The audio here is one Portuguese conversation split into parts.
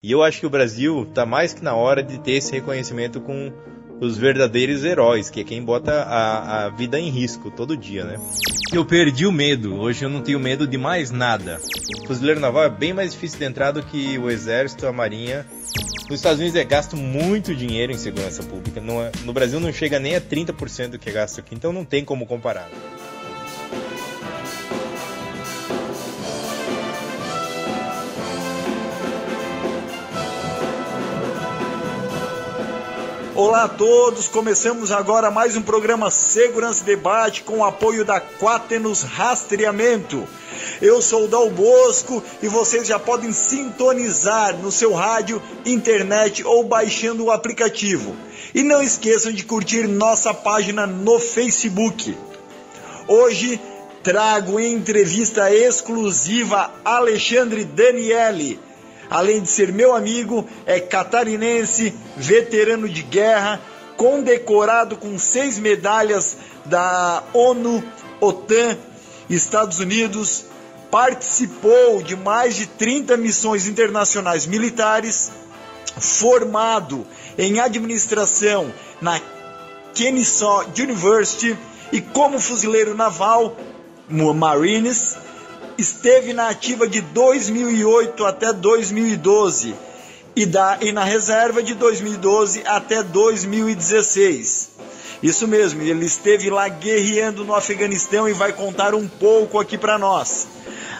E eu acho que o Brasil está mais que na hora de ter esse reconhecimento com os verdadeiros heróis, que é quem bota a, a vida em risco todo dia, né? Eu perdi o medo, hoje eu não tenho medo de mais nada. O fuzileiro naval é bem mais difícil de entrar do que o exército, a marinha. Nos Estados Unidos é gasto muito dinheiro em segurança pública, é, no Brasil não chega nem a 30% do que é gasto aqui, então não tem como comparar. Olá a todos, começamos agora mais um programa Segurança e Debate com o apoio da Quaternos Rastreamento. Eu sou o Dal Bosco e vocês já podem sintonizar no seu rádio, internet ou baixando o aplicativo. E não esqueçam de curtir nossa página no Facebook. Hoje trago entrevista exclusiva Alexandre Daniele além de ser meu amigo, é catarinense, veterano de guerra, condecorado com seis medalhas da ONU, OTAN, Estados Unidos, participou de mais de 30 missões internacionais militares, formado em administração na Kennesaw University e como fuzileiro naval Marines esteve na ativa de 2008 até 2012 e, da, e na reserva de 2012 até 2016. Isso mesmo, ele esteve lá guerreando no Afeganistão e vai contar um pouco aqui para nós.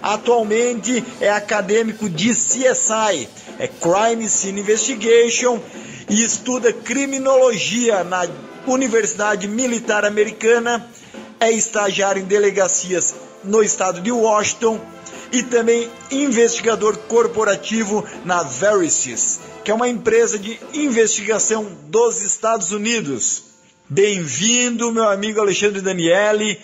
Atualmente é acadêmico de CSI, é Crime Scene Investigation e estuda criminologia na Universidade Militar Americana, é estagiário em delegacias no estado de Washington e também investigador corporativo na Verisys, que é uma empresa de investigação dos Estados Unidos. Bem-vindo, meu amigo Alexandre Daniele.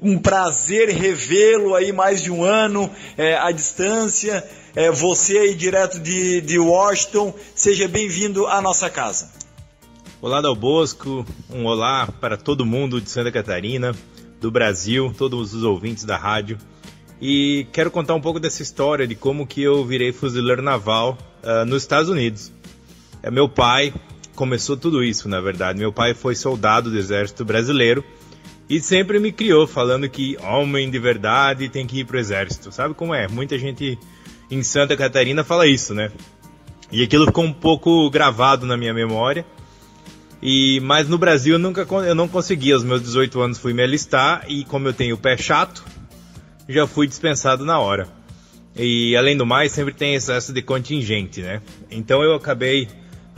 Um prazer revê-lo aí mais de um ano é, à distância. É, você aí direto de, de Washington, seja bem-vindo à nossa casa. Olá, Dal Bosco. Um olá para todo mundo de Santa Catarina do Brasil, todos os ouvintes da rádio. E quero contar um pouco dessa história de como que eu virei fuzileiro naval uh, nos Estados Unidos. É, meu pai começou tudo isso, na verdade. Meu pai foi soldado do exército brasileiro e sempre me criou falando que homem de verdade tem que ir pro exército. Sabe como é? Muita gente em Santa Catarina fala isso, né? E aquilo ficou um pouco gravado na minha memória. E, mas no Brasil eu nunca eu não consegui. Aos meus 18 anos fui me alistar e como eu tenho o pé chato, já fui dispensado na hora. E além do mais, sempre tem excesso de contingente, né? Então eu acabei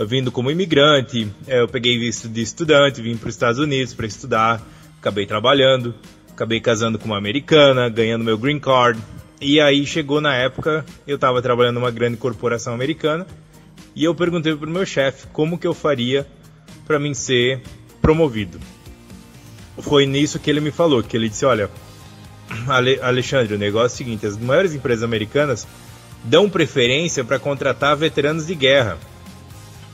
vindo como imigrante, eu peguei visto de estudante, vim para os Estados Unidos para estudar, acabei trabalhando, acabei casando com uma americana, ganhando meu green card. E aí chegou na época, eu estava trabalhando numa grande corporação americana, e eu perguntei para o meu chefe como que eu faria para mim ser promovido. Foi nisso que ele me falou, que ele disse, olha, Ale Alexandre, o negócio é o seguinte, as maiores empresas americanas dão preferência para contratar veteranos de guerra,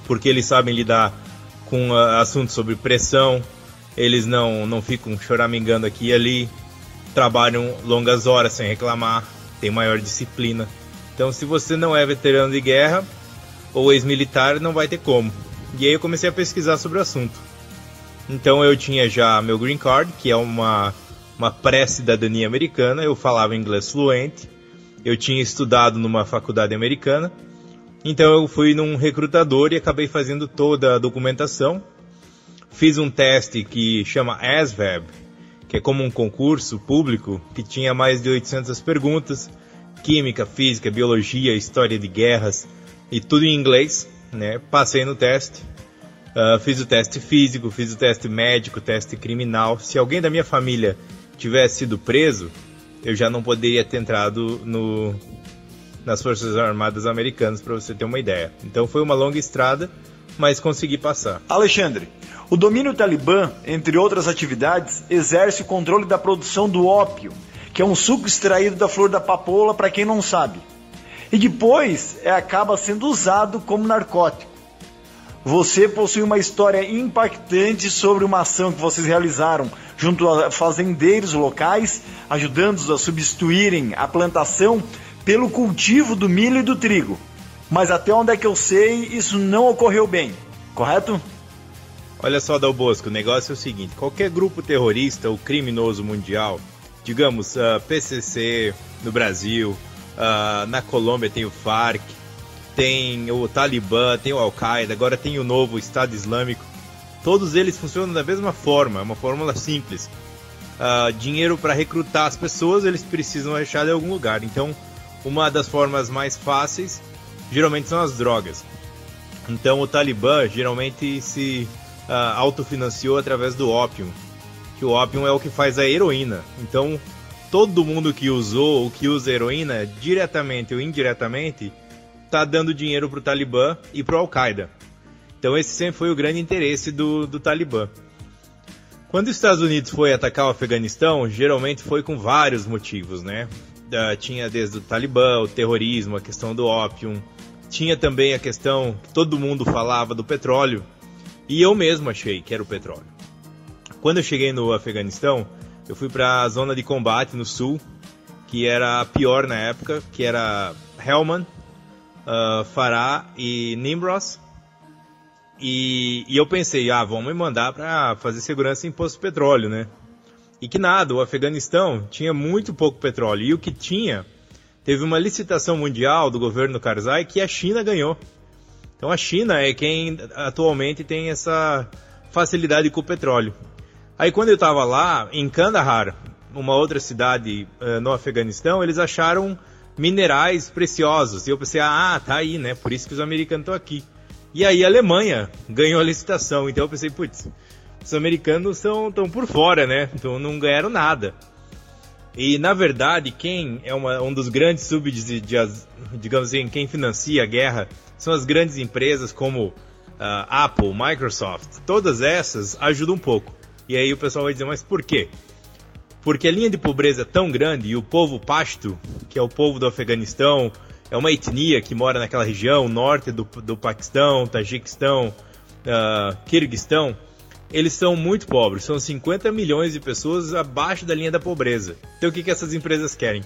porque eles sabem lidar com uh, assuntos sobre pressão, eles não, não ficam choramingando aqui e ali, trabalham longas horas sem reclamar, tem maior disciplina. Então, se você não é veterano de guerra ou ex-militar, não vai ter como. E aí eu comecei a pesquisar sobre o assunto. Então eu tinha já meu green card, que é uma, uma pré-cidadania americana, eu falava inglês fluente, eu tinha estudado numa faculdade americana, então eu fui num recrutador e acabei fazendo toda a documentação. Fiz um teste que chama ASVAB, que é como um concurso público que tinha mais de 800 perguntas, química, física, biologia, história de guerras e tudo em inglês né? Passei no teste, uh, fiz o teste físico, fiz o teste médico, teste criminal. Se alguém da minha família tivesse sido preso, eu já não poderia ter entrado no, nas Forças Armadas Americanas, para você ter uma ideia. Então foi uma longa estrada, mas consegui passar. Alexandre, o domínio talibã, entre outras atividades, exerce o controle da produção do ópio, que é um suco extraído da flor da papoula, para quem não sabe e depois é, acaba sendo usado como narcótico. Você possui uma história impactante sobre uma ação que vocês realizaram junto a fazendeiros locais, ajudando-os a substituírem a plantação pelo cultivo do milho e do trigo. mas até onde é que eu sei, isso não ocorreu bem, correto? Olha só, Dal Bosco, o negócio é o seguinte: qualquer grupo terrorista ou criminoso mundial, digamos uh, ah, PCC no Brasil, uh, na Colômbia tem o FARC, tem o Talibã, tem o Al-Qaeda, agora tem o novo Estado Islâmico. Todos eles funcionam da mesma forma, é uma fórmula simples. Uh, dinheiro para recrutar as pessoas, eles precisam achar em algum lugar. Então, uma das formas mais fáceis geralmente são as drogas. Então, o Talibã geralmente se uh, autofinanciou através do ópio, que o ópio é o que faz a heroína. Então, todo mundo que usou ou que usa heroína, diretamente ou indiretamente, está dando dinheiro para o Talibã e para o Al-Qaeda. Então, esse sempre foi o grande interesse do, do Talibã. Quando os Estados Unidos foi atacar o Afeganistão, geralmente foi com vários motivos, né? Uh, tinha desde o Talibã, o terrorismo, a questão do ópio, tinha também a questão que todo mundo falava do petróleo, e eu mesmo achei que era o petróleo. Quando eu cheguei no Afeganistão, eu fui para a zona de combate no sul, que era a pior na época, que era Helmand, uh, Farah e Nimros. E, e, eu pensei, ah, vamos me mandar para fazer segurança em posto de petróleo, né? E que nada, o Afeganistão tinha muito pouco petróleo. E o que tinha, teve uma licitação mundial do governo Karzai que a China ganhou. Então a China é quem atualmente tem essa facilidade com o petróleo. Aí quando eu estava lá, em Kandahar, uma outra cidade uh, no Afeganistão, eles acharam minerais preciosos. E eu pensei, ah, tá aí, né? Por isso que os americanos estão aqui. E aí a Alemanha ganhou a licitação. Então eu pensei, putz, os americanos estão por fora, né? Então não ganharam nada. E na verdade, quem é uma, um dos grandes subsidios, digamos assim, quem financia a guerra são as grandes empresas como uh, Apple, Microsoft, todas essas ajudam um pouco. E aí o pessoal vai dizer, mas por quê? Porque a linha de pobreza é tão grande e o povo Pashto, que é o povo do Afeganistão, é uma etnia que mora naquela região, norte do, do Paquistão, Tajiquistão, uh, Kirguistão, eles são muito pobres, são 50 milhões de pessoas abaixo da linha da pobreza. Então o que, que essas empresas querem?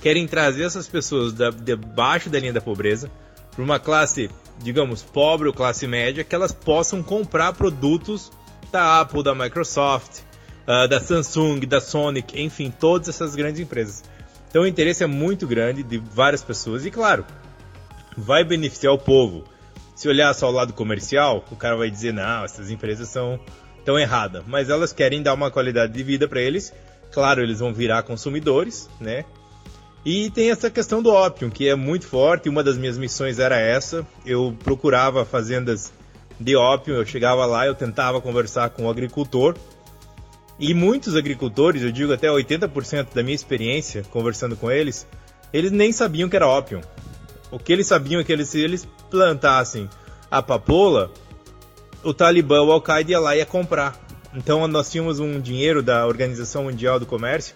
Querem trazer essas pessoas da, debaixo da linha da pobreza para uma classe, digamos, pobre ou classe média, que elas possam comprar produtos da Apple, da Microsoft, uh, da Samsung, da Sonic, enfim, todas essas grandes empresas. Então o interesse é muito grande de várias pessoas e, claro, vai beneficiar o povo. Se olhar só o lado comercial, o cara vai dizer: não, essas empresas são tão erradas, mas elas querem dar uma qualidade de vida para eles. Claro, eles vão virar consumidores, né? E tem essa questão do ópio, que é muito forte. Uma das minhas missões era essa. Eu procurava fazendas de ópio, eu chegava lá, eu tentava conversar com o agricultor. E muitos agricultores, eu digo até 80% da minha experiência conversando com eles, eles nem sabiam que era ópio. O que eles sabiam é que eles, se eles plantassem a papoula, o Talibã, o Al-Qaeda ia lá e ia comprar. Então nós tínhamos um dinheiro da Organização Mundial do Comércio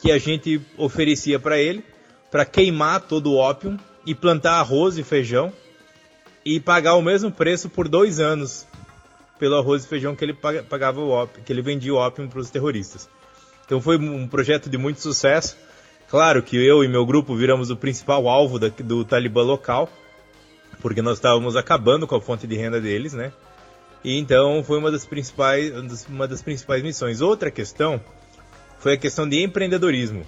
que a gente oferecia para ele para queimar todo o ópio e plantar arroz e feijão e pagar o mesmo preço por dois anos pelo arroz e feijão que ele pagava o que ele vendia o ópio para os terroristas. Então foi um projeto de muito sucesso. Claro que eu e meu grupo viramos o principal alvo da, do Talibã local, porque nós estávamos acabando com a fonte de renda deles, né? E então foi uma das principais, uma das principais missões. Outra questão foi a questão de empreendedorismo.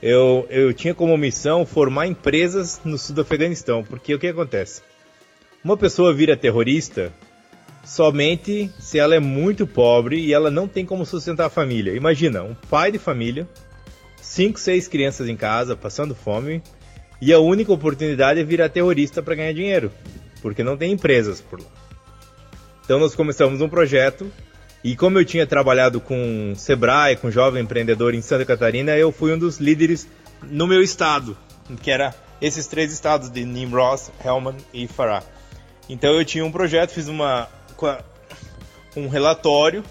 Eu, eu tinha como missão formar empresas no sul do Afeganistão, porque o que acontece? Uma pessoa vira terrorista somente se ela é muito pobre e ela não tem como sustentar a família. Imagina, um pai de família, cinco, seis crianças em casa, passando fome, e a única oportunidade é virar terrorista para ganhar dinheiro, porque não tem empresas por lá. Então nós começamos um projeto e como eu tinha trabalhado com Sebrae, com Jovem Empreendedor em Santa Catarina, eu fui um dos líderes no meu estado, que era esses três estados de Nimroz, Helmand e Farah. Então eu tinha um projeto, fiz uma um relatório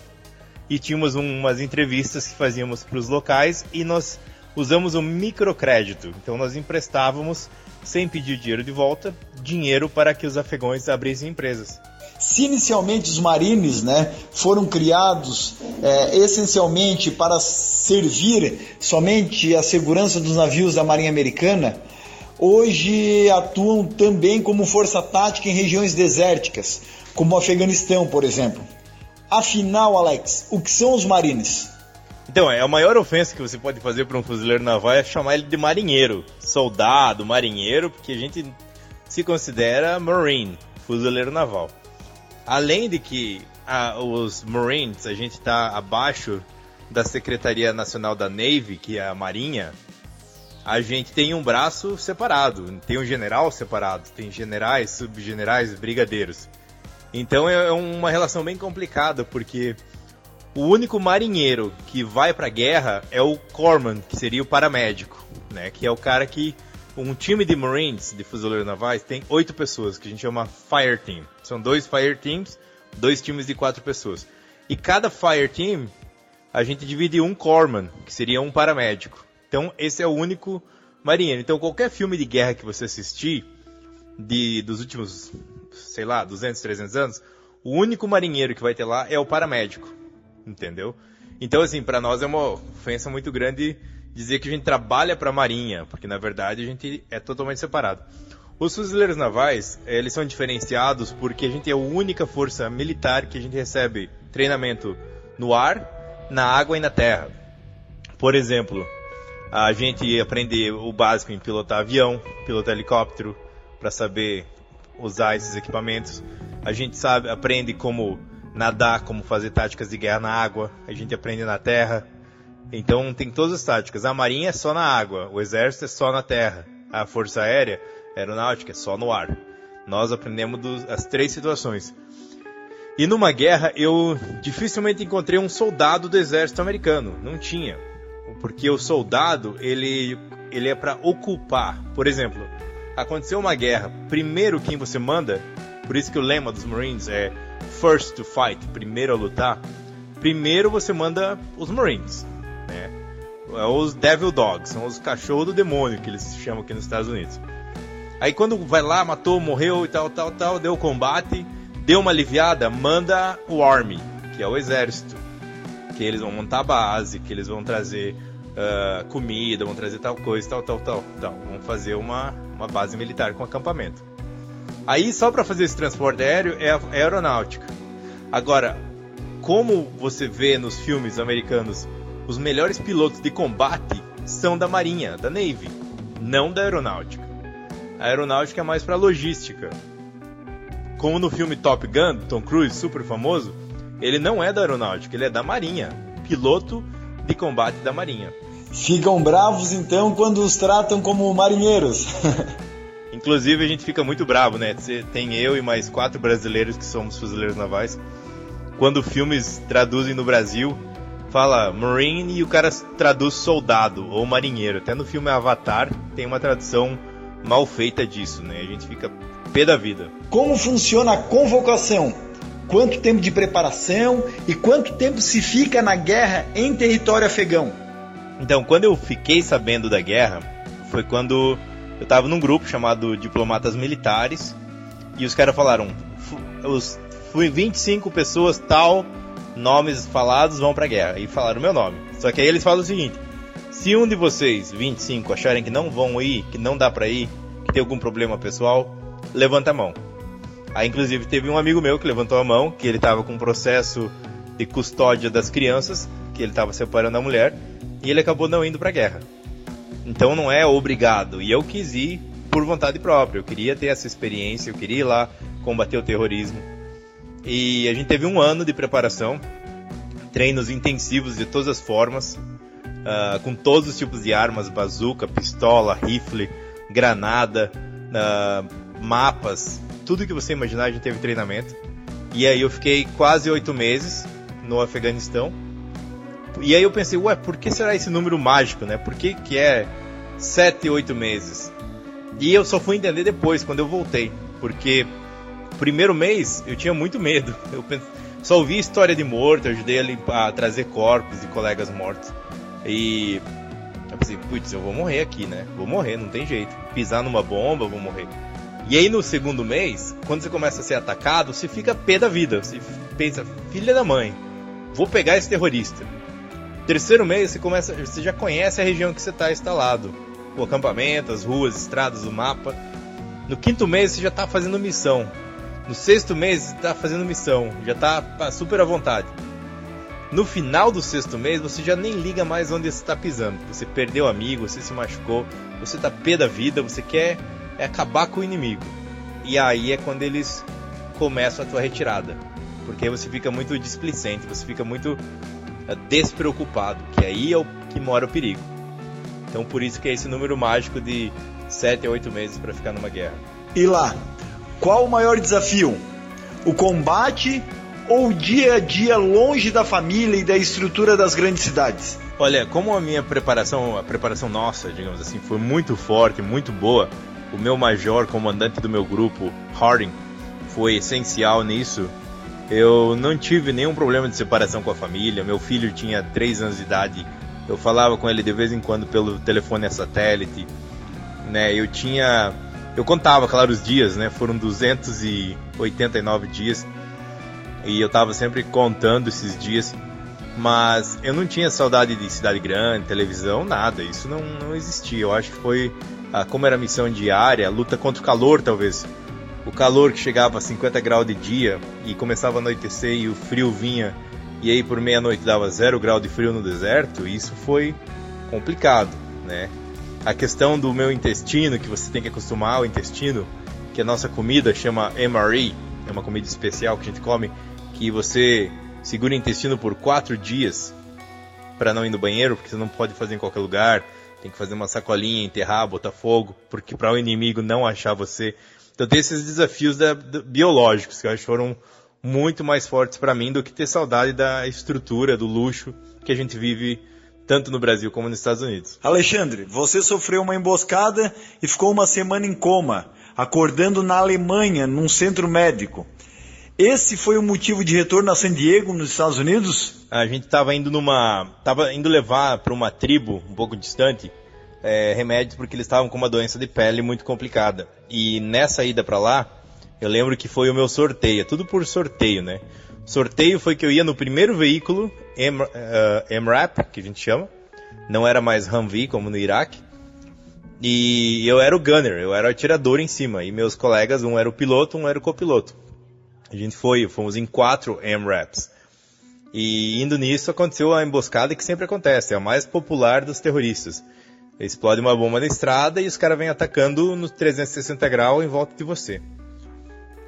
e tínhamos umas entrevistas que fazíamos para os locais e nós usamos o microcrédito. Então nós emprestávamos, sem pedir dinheiro de volta, dinheiro para que os afegões abrissem empresas. Se inicialmente os marines né, foram criados é, essencialmente para servir somente a segurança dos navios da Marinha Americana, hoje atuam também como força tática em regiões desérticas, como o Afeganistão, por exemplo. Afinal, Alex, o que são os marines? Então, é a maior ofensa que você pode fazer para um fuzileiro naval é chamar ele de marinheiro, soldado, marinheiro, porque a gente se considera marine, fuzileiro naval. Além de que a, os Marines, a gente está abaixo da Secretaria Nacional da Navy, que é a Marinha, a gente tem um braço separado, tem um general separado, tem generais, subgenerais, brigadeiros. Então é uma relação bem complicada, porque o único marinheiro que vai para a guerra é o corpsman, que seria o paramédico, né? Que é o cara que um time de Marines, de fuzileiros navais, tem oito pessoas, que a gente chama Fire Team. São dois Fire Teams, dois times de quatro pessoas. E cada Fire Team, a gente divide um Corpsman, que seria um paramédico. Então, esse é o único marinheiro. Então, qualquer filme de guerra que você assistir, de, dos últimos, sei lá, 200, 300 anos, o único marinheiro que vai ter lá é o paramédico. Entendeu? Então, assim, para nós é uma ofensa muito grande dizer que a gente trabalha para a Marinha, porque na verdade a gente é totalmente separado. Os fuzileiros navais, eles são diferenciados porque a gente é a única força militar que a gente recebe treinamento no ar, na água e na terra. Por exemplo, a gente aprende o básico em pilotar avião, pilotar helicóptero, para saber usar esses equipamentos. A gente sabe, aprende como nadar, como fazer táticas de guerra na água. A gente aprende na terra. Então tem todas as táticas. A marinha é só na água, o exército é só na terra, a força aérea, a aeronáutica é só no ar. Nós aprendemos dos, as três situações. E numa guerra eu dificilmente encontrei um soldado do exército americano, não tinha, porque o soldado ele ele é para ocupar. Por exemplo, aconteceu uma guerra, primeiro quem você manda, por isso que o lema dos Marines é first to fight, primeiro a lutar. Primeiro você manda os Marines né? É os Devil Dogs, são os cachorros do demônio que eles chamam aqui nos Estados Unidos. Aí quando vai lá, matou, morreu e tal, tal, tal, deu combate, deu uma aliviada, manda o Army, que é o exército. Que eles vão montar a base, que eles vão trazer uh, comida, vão trazer tal coisa, tal, tal, tal, tal. Vão fazer uma, uma base militar com acampamento. Aí só para fazer esse transporte aéreo é a é aeronáutica. Agora, como você vê nos filmes americanos os melhores pilotos de combate são da Marinha, da Navy, não da Aeronáutica. A Aeronáutica é mais para logística. Como no filme Top Gun, Tom Cruise, super famoso, ele não é da Aeronáutica, ele é da Marinha, piloto de combate da Marinha. Ficam bravos então quando os tratam como marinheiros. Inclusive a gente fica muito bravo, né? Tem eu e mais quatro brasileiros que somos fuzileiros navais. Quando filmes traduzem no Brasil, fala Marine e o cara traduz soldado ou marinheiro. Até no filme Avatar tem uma tradução mal feita disso, né? A gente fica pé da vida. Como funciona a convocação? Quanto tempo de preparação e quanto tempo se fica na guerra em território afegão? Então, quando eu fiquei sabendo da guerra, foi quando eu estava num grupo chamado Diplomatas Militares e os caras falaram: os 25 pessoas tal nomes falados vão pra guerra. E falaram meu nome. Só que aí eles falam o seguinte: se um de vocês, 25, acharem que não vão ir, que não dá pra ir, que tem algum problema pessoal, levanta a mão. Aí, inclusive, teve um amigo meu que levantou a mão, que ele tava com um processo de custódia das crianças, que ele tava separando a mulher, e ele acabou não indo pra guerra. Então não é obrigado. E eu quis ir por vontade própria. Eu queria ter essa experiência, eu queria ir lá combater o terrorismo. E a gente teve um ano de preparação, treinos intensivos de todas as formas, uh, com todos os tipos de armas, bazuca, pistola, rifle, granada, uh, mapas, tudo que você imaginar a gente teve treinamento. E aí eu fiquei quase oito meses no Afeganistão. E aí eu pensei, ué, por que será esse número mágico, né? Por que, que é sete, oito meses? E eu só fui entender depois, quando eu voltei. Porque primeiro mês eu tinha muito medo. Eu só ouvi história de morto, ajudei a, limpar, a trazer corpos de colegas mortos. E eu pensei, putz, eu vou morrer aqui, né? Vou morrer, não tem jeito. Pisar numa bomba, vou morrer. E aí no segundo mês, quando você começa a ser atacado, você fica pé da vida. Você pensa, filha da mãe, vou pegar esse terrorista. Terceiro mês, você começa, você já conhece a região que você está instalado. o acampamento, as ruas, estradas, o mapa. No quinto mês você já está fazendo missão. No sexto mês você está fazendo missão, já está super à vontade. No final do sexto mês você já nem liga mais onde você está pisando. Você perdeu amigo, você se machucou, você está pé da vida, você quer é acabar com o inimigo. E aí é quando eles começam a tua retirada. Porque aí você fica muito displicente, você fica muito é, despreocupado, que aí é o que mora o perigo. Então por isso que é esse número mágico de 7 a 8 meses para ficar numa guerra. E lá, qual o maior desafio? O combate ou o dia a dia longe da família e da estrutura das grandes cidades? Olha, como a minha preparação, a preparação nossa, digamos assim, foi muito forte, muito boa, o meu major, comandante do meu grupo, Harding, foi essencial nisso. Eu não tive nenhum problema de separação com a família. Meu filho tinha 3 anos de idade. Eu falava com ele de vez em quando pelo telefone a satélite. Né? Eu tinha. Eu contava, claro, os dias, né? Foram 289 dias. E eu estava sempre contando esses dias. Mas eu não tinha saudade de cidade grande, televisão, nada. Isso não, não existia. Eu acho que foi. Ah, como era missão diária, luta contra o calor, talvez. O calor que chegava a 50 graus de dia e começava a anoitecer e o frio vinha. E aí por meia-noite dava zero grau de frio no deserto, isso foi complicado, né? A questão do meu intestino, que você tem que acostumar ao intestino, que a nossa comida chama MRE, é uma comida especial que a gente come, que você segura o intestino por quatro dias para não ir no banheiro, porque você não pode fazer em qualquer lugar, tem que fazer uma sacolinha, enterrar, botar fogo, porque para o inimigo não achar você então tem esses desafios da, da, biológicos que eu acho que foram muito mais fortes para mim do que ter saudade da estrutura, do luxo que a gente vive tanto no Brasil como nos Estados Unidos. Alexandre, você sofreu uma emboscada e ficou uma semana em coma, acordando na Alemanha, num centro médico. Esse foi o motivo de retorno a San Diego, nos Estados Unidos? A gente estava indo numa, tava indo levar para uma tribo um pouco distante é, remédios porque eles estavam com uma doença de pele muito complicada. E nessa ida para lá, eu lembro que foi o meu sorteio, é tudo por sorteio, né? Sorteio foi que eu ia no primeiro veículo, M, uh, MRAP, que a gente chama, não era mais Humvee como no Iraque. E eu era o gunner, eu era o atirador em cima. E meus colegas, um era o piloto, um era o copiloto. A gente foi, fomos em quatro MRAPs. E indo nisso aconteceu a emboscada que sempre acontece, é a mais popular dos terroristas. Explode uma bomba na estrada e os caras vêm atacando nos 360 graus em volta de você.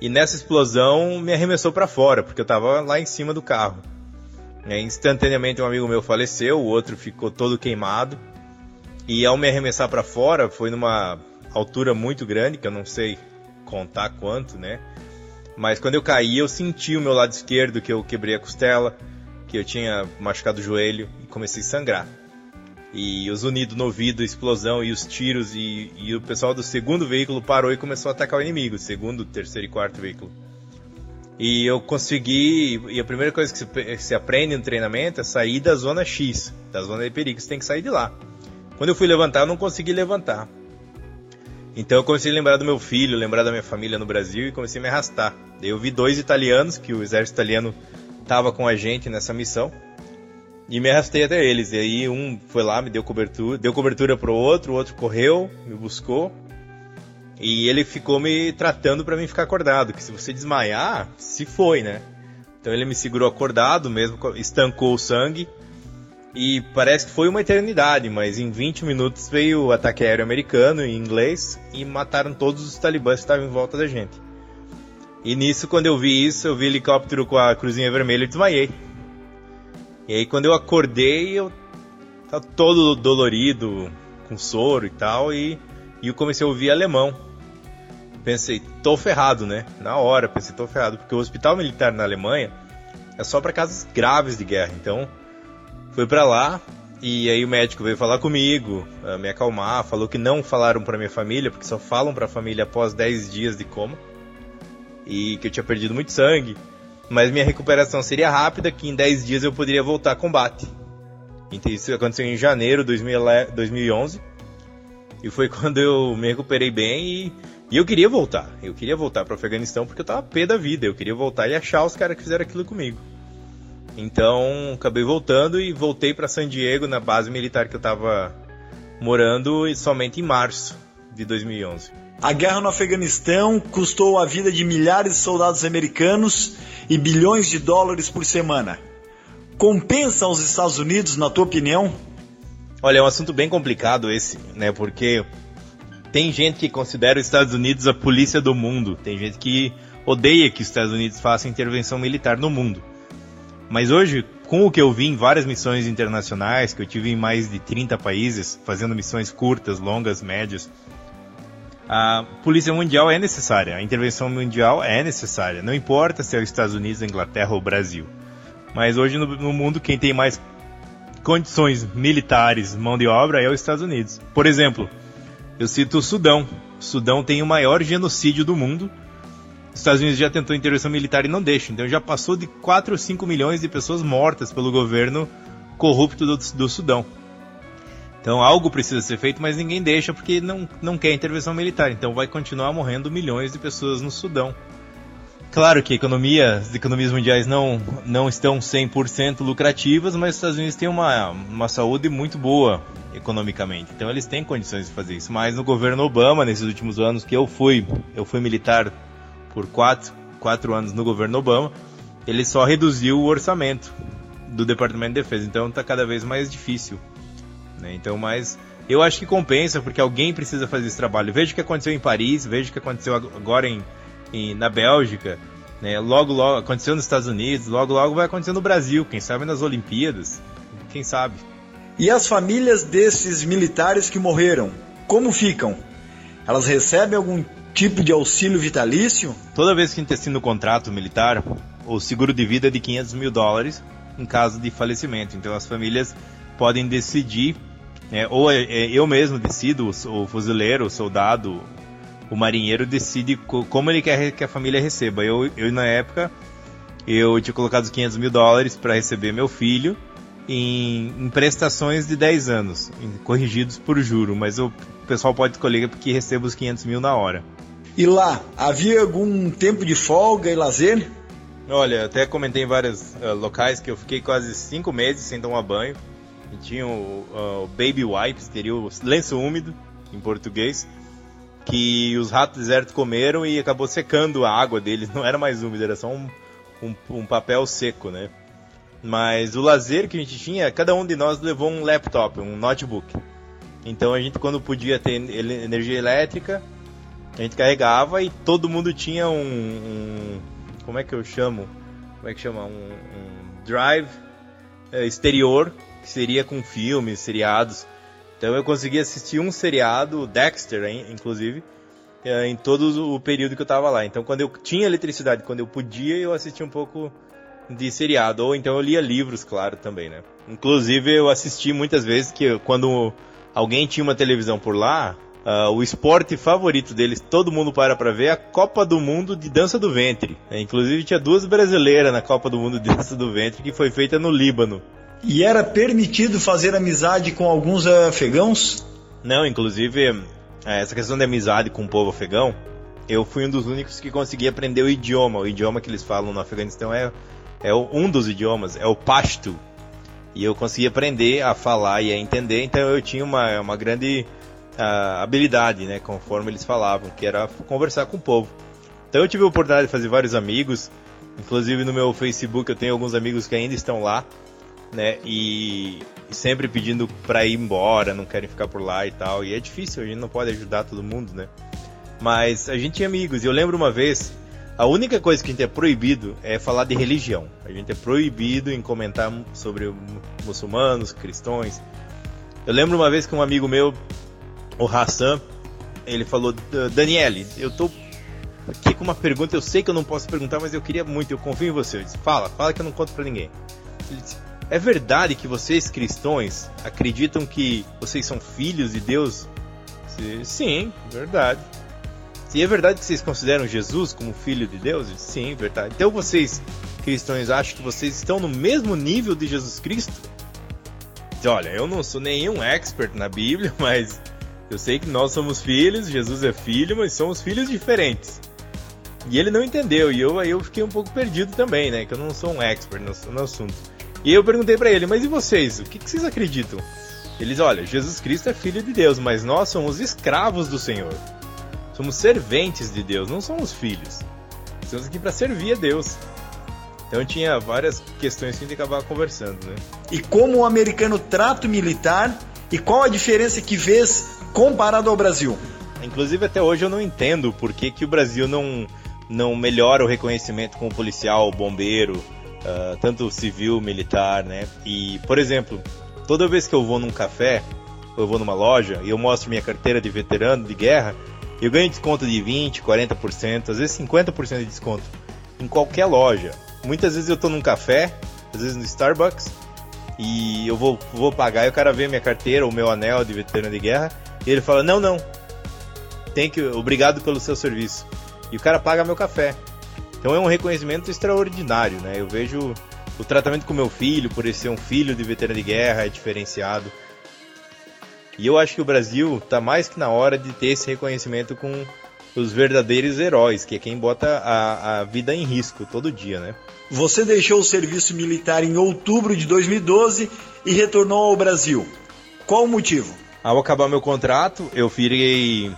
E nessa explosão me arremessou para fora, porque eu tava lá em cima do carro. É, instantaneamente um amigo meu faleceu, o outro ficou todo queimado. E ao me arremessar para fora, foi numa altura muito grande, que eu não sei contar quanto, né? Mas quando eu caí, eu senti o meu lado esquerdo que eu quebrei a costela, que eu tinha machucado o joelho e comecei a sangrar e os unidos no ouvido, explosão e os tiros e, e, o pessoal do segundo veículo parou e começou a atacar o inimigo, segundo, terceiro e quarto veículo. E eu consegui, e a primeira coisa que se, se aprende no treinamento é sair da zona X, da zona de perigo, você tem que sair de lá. Quando eu fui levantar, eu não consegui levantar. Então eu comecei a lembrar do meu filho, lembrar da minha família no Brasil e comecei a me arrastar. Eu vi dois italianos, que o exército italiano estava com a gente nessa missão. E me arrastei até eles. E aí um foi lá, me deu cobertura, deu cobertura pro outro, o outro correu, me buscou. E ele ficou me tratando para mim ficar acordado, que se você desmaiar, se foi, né? Então ele me segurou acordado mesmo, estancou o sangue. E parece que foi uma eternidade, mas em 20 minutos veio o ataque aéreo americano em inglês e mataram todos os talibãs que estavam em volta da gente. E nisso, quando eu vi isso, eu vi helicóptero com a cruzinha vermelha e desmaiei. E aí quando eu acordei, eu tava todo dolorido, com soro e tal, e, e eu comecei a ouvir alemão. Pensei, tô ferrado, né? Na hora, pensei, tô ferrado, porque o hospital militar na Alemanha é só para casos graves de guerra. Então, fui para lá e aí o médico veio falar comigo, eh, me acalmar, falou que não falaram para minha família, porque só falam para a família após 10 dias de coma. E que eu tinha perdido muito sangue mas minha recuperação seria rápida, que em 10 dias eu poderia voltar a combate. Então isso aconteceu em janeiro de 2011. E foi quando eu me recuperei bem e, e eu queria voltar. Eu queria voltar para o Afeganistão porque eu tava pé da vida. Eu queria voltar e achar os caras que fizeram aquilo comigo. Então acabei voltando e voltei para San Diego, na base militar que eu tava morando somente em março de 2011. A guerra no Afeganistão custou a vida de milhares de soldados americanos e bilhões de dólares por semana. Compensa aos Estados Unidos, na tua opinião? Olha, é um assunto bem complicado esse, né? Porque tem gente que considera os Estados Unidos a polícia do mundo, tem gente que odeia que os Estados Unidos façam intervenção militar no mundo. Mas hoje, com o que eu vi em várias missões internacionais, que eu tive em mais de 30 países, fazendo missões curtas, longas, médias, a polícia mundial é necessária, a intervenção mundial é necessária. Não importa se é os Estados Unidos, a Inglaterra ou o Brasil. Mas hoje no, no mundo quem tem mais condições militares, mão de obra, é os Estados Unidos. Por exemplo, eu cito o Sudão. O Sudão tem o maior genocídio do mundo. Os Estados Unidos já tentou intervenção militar e não deixa. Então já passou de 4 ou 5 milhões de pessoas mortas pelo governo corrupto do, do Sudão. Então algo precisa ser feito, mas ninguém deixa porque não, não quer intervenção militar. Então vai continuar morrendo milhões de pessoas no Sudão. Claro que economia, as economias mundiais não, não estão 100% lucrativas, mas os Estados Unidos têm uma, uma saúde muito boa economicamente. Então eles têm condições de fazer isso. Mas no governo Obama, nesses últimos anos que eu fui, eu fui militar por quatro, quatro anos no governo Obama, ele só reduziu o orçamento do Departamento de Defesa. Então está cada vez mais difícil né? Então, mas eu acho que compensa porque alguém precisa fazer esse trabalho. Veja o que aconteceu em Paris, veja o que aconteceu agora em, em na Bélgica, né? Logo, logo aconteceu nos Estados Unidos, logo, logo vai acontecer no Brasil. Quem sabe nas Olimpíadas, quem sabe. E as famílias desses militares que morreram, como ficam? Elas recebem algum tipo de auxílio vitalício? Toda vez que a gente assina o contrato militar, o seguro de vida é de 500 mil dólares em caso de falecimento. Então as famílias podem decidir, é, ou é, é, eu mesmo decido, o fuzileiro, o soldado, o marinheiro decide como ele quer que a família receba. Eu, eu na época, eu tinha colocado os 500 mil dólares para receber meu filho em, em, prestações de 10 anos, corrigidos por juro, mas o pessoal pode escolher porque receba os 500 mil na hora. E lá, havia algum tempo de folga e lazer? Olha, até comentei em vários uh, locais que eu fiquei quase 5 meses sem tomar banho tinha o, o Baby Wipes, teria o lenço úmido em português, que os ratos desertos comeram e acabou secando a água deles. Não era mais úmido, era só um, um, um, papel seco, né? Mas o lazer que a gente tinha, cada um de nós levou um laptop, um notebook. Então a gente, quando podia ter energia elétrica, a gente carregava e todo mundo tinha um. um como é que eu chamo? Como é que chama? Um, um drive é, exterior que seria com filmes, seriados. Então eu consegui assistir um seriado, Dexter, inclusive, é, em todo o período que eu estava lá. Então quando eu tinha eletricidade, quando eu podia, eu assistia um pouco de seriado. Ou então eu lia livros, claro, também, né? Inclusive eu assisti muitas vezes que quando alguém tinha uma televisão por lá, uh, o esporte favorito deles, todo mundo para para ver, é a Copa do Mundo de Dança do Ventre. É, inclusive tinha duas brasileiras na Copa do Mundo de Dança do Ventre que foi feita no Líbano. E era permitido fazer amizade com alguns afegãos? Não, inclusive, é, essa questão de amizade com o povo afegão, eu fui um dos únicos que consegui aprender o idioma. O idioma que eles falam no Afeganistão é, é um dos idiomas, é o Pashto. E eu consegui aprender a falar e a entender, então eu tinha uma, uma grande uh, habilidade, né, conforme eles falavam, que era conversar com o povo. Então eu tive a oportunidade de fazer vários amigos, inclusive no meu Facebook eu tenho alguns amigos que ainda estão lá, né? E, sempre pedindo para ir embora, não querem ficar por lá e tal. E é difícil, a gente não pode ajudar todo mundo, né? Mas a gente tinha amigos. E eu lembro uma vez, a única coisa que a gente é proibido é falar de religião. A gente é proibido em comentar sobre muçulmanos, cristãos. Eu lembro uma vez que um amigo meu, o Hassan, ele falou: Daniele, eu tô aqui com uma pergunta, eu sei que eu não posso perguntar, mas eu queria muito, eu confio em você. Eu disse, fala, fala que eu não conto pra ninguém. Ele disse, é verdade que vocês cristãos acreditam que vocês são filhos de Deus? Sim, verdade. E é verdade que vocês consideram Jesus como filho de Deus? Sim, verdade. Então vocês cristãos acham que vocês estão no mesmo nível de Jesus Cristo? Olha, eu não sou nenhum expert na Bíblia, mas eu sei que nós somos filhos, Jesus é filho, mas somos filhos diferentes. E ele não entendeu, e eu aí eu fiquei um pouco perdido também, né? Que eu não sou um expert no, no assunto. E eu perguntei para ele, mas e vocês? O que, que vocês acreditam? Eles, olha, Jesus Cristo é filho de Deus, mas nós somos escravos do Senhor. Somos serventes de Deus, não somos filhos. Estamos aqui para servir a Deus. Então tinha várias questões que a gente acabava conversando, né? E como o americano trata o militar e qual a diferença que vês comparado ao Brasil? Inclusive até hoje eu não entendo por que, que o Brasil não, não melhora o reconhecimento com o policial, bombeiro, uh, tanto civil, militar, né? E, por exemplo, toda vez que eu vou num café, eu vou numa loja e eu mostro minha carteira de veterano de guerra, eu ganho desconto de 20, 40%, às vezes 50% de desconto em qualquer loja. Muitas vezes eu tô num café, às vezes no Starbucks, e eu vou, vou pagar e o cara vê minha carteira, o meu anel de veterano de guerra, e ele fala: "Não, não. Tem que obrigado pelo seu serviço". E o cara paga meu café. Então é um reconhecimento extraordinário, né? Eu vejo o tratamento com meu filho, por ele ser um filho de veterano de guerra, é diferenciado. E eu acho que o Brasil está mais que na hora de ter esse reconhecimento com os verdadeiros heróis, que é quem bota a, a vida em risco todo dia, né? Você deixou o serviço militar em outubro de 2012 e retornou ao Brasil. Qual o motivo? Ao acabar meu contrato, eu virei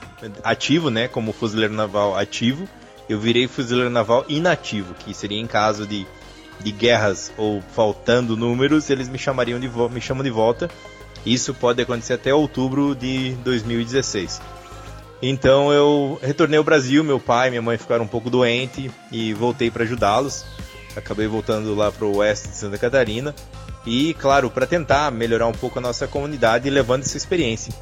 ativo, né, como fuzileiro naval ativo. Eu virei fuzileiro naval inativo, que seria em caso de, de guerras ou faltando números, eles me chamariam de me chamam de volta isso pode acontecer até outubro de 2016. Então eu retornei ao Brasil, meu pai e minha mãe ficaram um pouco doentes e voltei para ajudá-los. Acabei voltando lá para o oeste de Santa Catarina e, claro, para tentar melhorar um pouco a nossa comunidade levando essa experiência.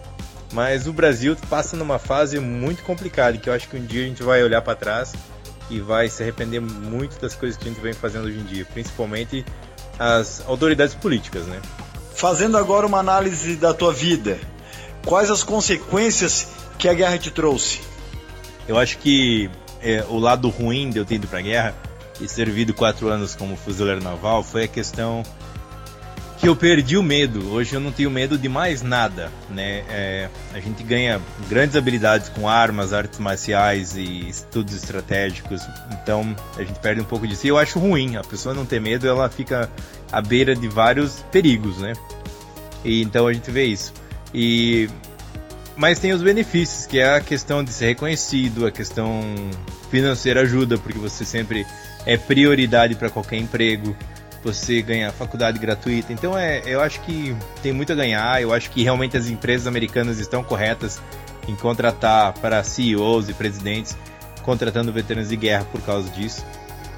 Mas o Brasil passa numa fase muito complicada que eu acho que um dia a gente vai olhar para trás e vai se arrepender muito das coisas que a gente vem fazendo hoje em dia, principalmente as autoridades políticas, né? Fazendo agora uma análise da tua vida, quais as consequências que a guerra te trouxe? Eu acho que é, o lado ruim de eu ter ido para a guerra e servido quatro anos como fuzileiro naval foi a questão que eu perdi o medo. Hoje eu não tenho medo de mais nada, né? É, a gente ganha grandes habilidades com armas, artes marciais e estudos estratégicos. Então a gente perde um pouco disso. E eu acho ruim. A pessoa não ter medo, ela fica à beira de vários perigos, né? E então a gente vê isso. E mas tem os benefícios, que é a questão de ser reconhecido, a questão financeira ajuda, porque você sempre é prioridade para qualquer emprego, você ganha faculdade gratuita. Então é, eu acho que tem muito a ganhar. Eu acho que realmente as empresas americanas estão corretas em contratar para CEOs e presidentes contratando veteranos de guerra por causa disso.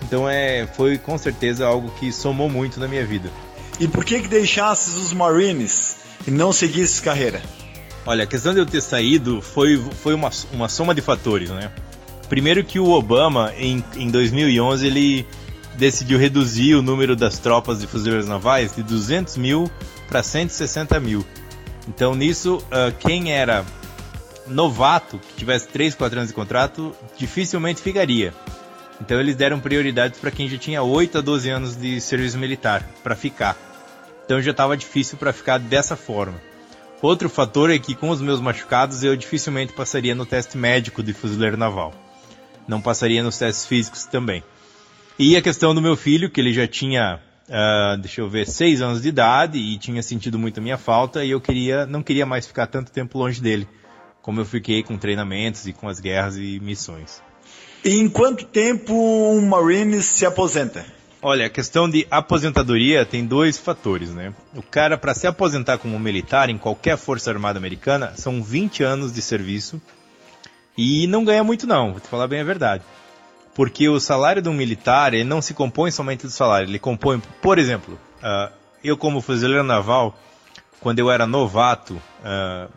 Então é, foi com certeza algo que somou muito na minha vida. E por que que deixasses os Marines e não seguisses carreira? Olha, a questão de eu ter saído foi, foi uma, uma soma de fatores, né? Primeiro que o Obama, em, em 2011, ele decidiu reduzir o número das tropas de fuzileiros navais de 200 mil para 160 mil. Então nisso, uh, quem era novato, que tivesse 3, 4 anos de contrato, dificilmente ficaria. Então eles deram prioridade para quem já tinha 8 a 12 anos de serviço militar para ficar. Então já estava difícil para ficar dessa forma. Outro fator é que com os meus machucados eu dificilmente passaria no teste médico de fuzileiro naval. Não passaria nos testes físicos também. E a questão do meu filho, que ele já tinha, uh, deixa eu ver, 6 anos de idade e tinha sentido muito a minha falta e eu queria, não queria mais ficar tanto tempo longe dele, como eu fiquei com treinamentos e com as guerras e missões. Em quanto tempo um Marine se aposenta? Olha, a questão de aposentadoria tem dois fatores, né? O cara, para se aposentar como militar em qualquer força armada americana, são 20 anos de serviço e não ganha muito não, vou te falar bem a verdade. Porque o salário de um militar, ele não se compõe somente do salário, ele compõe, por exemplo, uh, eu como fuzileiro naval, quando eu era novato, uh,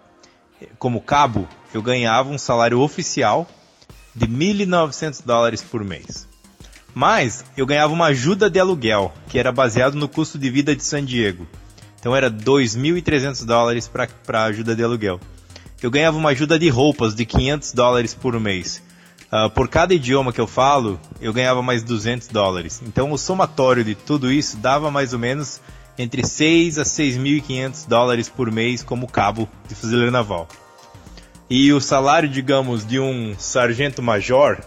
como cabo, eu ganhava um salário oficial de 1.900 dólares por mês. Mas eu ganhava uma ajuda de aluguel, que era baseado no custo de vida de San Diego. Então era 2.300 dólares para ajuda de aluguel. Eu ganhava uma ajuda de roupas de 500 dólares por mês. Uh, por cada idioma que eu falo, eu ganhava mais 200 dólares. Então o somatório de tudo isso dava mais ou menos entre 6 a 6.500 dólares por mês como cabo de fuzileiro naval. E o salário, digamos, de um sargento-major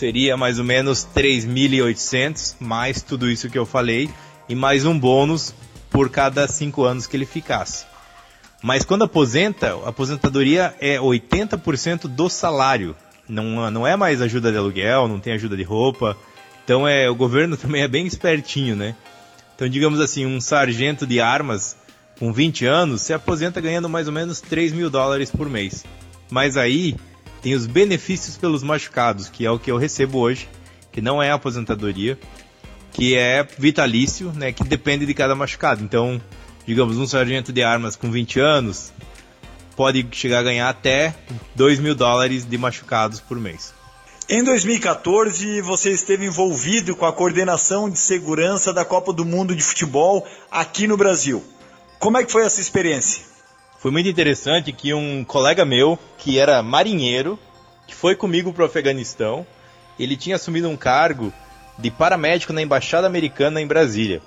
seria mais ou menos 3.800, mais tudo isso que eu falei, e mais um bônus por cada cinco anos que ele ficasse. Mas quando aposenta, a aposentadoria é 80% do salário. Não, não é mais ajuda de aluguel, não tem ajuda de roupa. Então é, o governo também é bem espertinho, né? Então, digamos assim, um sargento de armas com 20 anos se aposenta ganhando mais ou menos 3 mil dólares por mês. Mas aí tem os benefícios pelos machucados, que é o que eu recebo hoje, que não é aposentadoria, que é vitalício, né, que depende de cada machucado. Então, digamos, um sargento de armas com 20 anos pode chegar a ganhar até 2 mil dólares de machucados por mês. Em 2014, você esteve envolvido com a coordenação de segurança da Copa do Mundo de Futebol aqui no Brasil. Como é que foi essa experiência? Foi muito interessante que um colega meu, que era marinheiro, que foi comigo para o Afeganistão, ele tinha assumido um cargo de paramédico na Embaixada Americana em Brasília.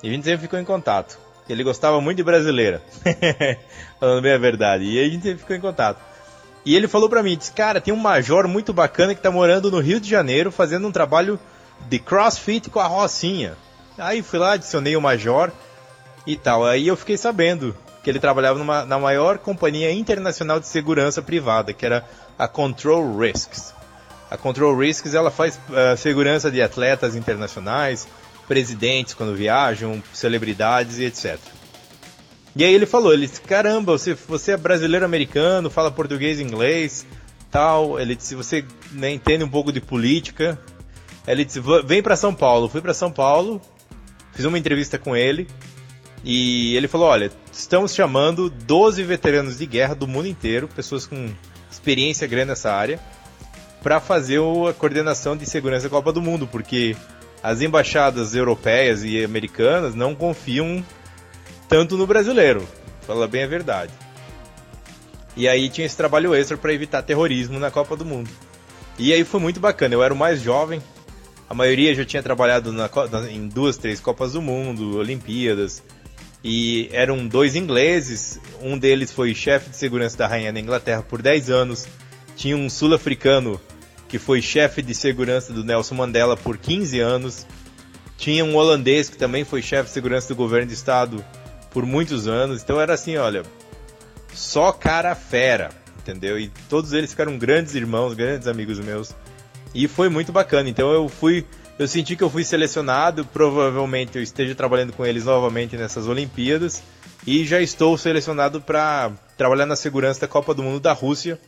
E a gente sempre ficou em contato. Ele gostava muito de brasileira. Falando bem a verdade. E a gente sempre ficou em contato. E ele falou para mim, disse, cara, tem um major muito bacana que tá morando no Rio de Janeiro fazendo um trabalho de crossfit com a Rocinha. Aí fui lá, adicionei o major e tal. Aí eu fiquei sabendo que ele trabalhava numa, na maior companhia internacional de segurança privada, que era a Control Risks. A Control Risks ela faz uh, segurança de atletas internacionais, presidentes quando viajam, celebridades e etc. E aí ele falou, ele disse, caramba, você, você é brasileiro americano, fala português e inglês, tal. Ele disse, você né, entende um pouco de política. Ele disse, vem para São Paulo. Fui para São Paulo, fiz uma entrevista com ele. E ele falou: Olha, estamos chamando 12 veteranos de guerra do mundo inteiro, pessoas com experiência grande nessa área, para fazer a coordenação de segurança da Copa do Mundo, porque as embaixadas europeias e americanas não confiam tanto no brasileiro, fala bem a verdade. E aí tinha esse trabalho extra para evitar terrorismo na Copa do Mundo. E aí foi muito bacana, eu era o mais jovem, a maioria já tinha trabalhado na, em duas, três Copas do Mundo, Olimpíadas, e eram dois ingleses, um deles foi chefe de segurança da rainha da Inglaterra por 10 anos, tinha um sul-africano que foi chefe de segurança do Nelson Mandela por 15 anos, tinha um holandês que também foi chefe de segurança do governo de estado por muitos anos, então era assim, olha, só cara fera, entendeu? E todos eles ficaram grandes irmãos, grandes amigos meus, e foi muito bacana, então eu fui eu senti que eu fui selecionado, provavelmente eu esteja trabalhando com eles novamente nessas Olimpíadas e já estou selecionado para trabalhar na segurança da Copa do Mundo da Rússia,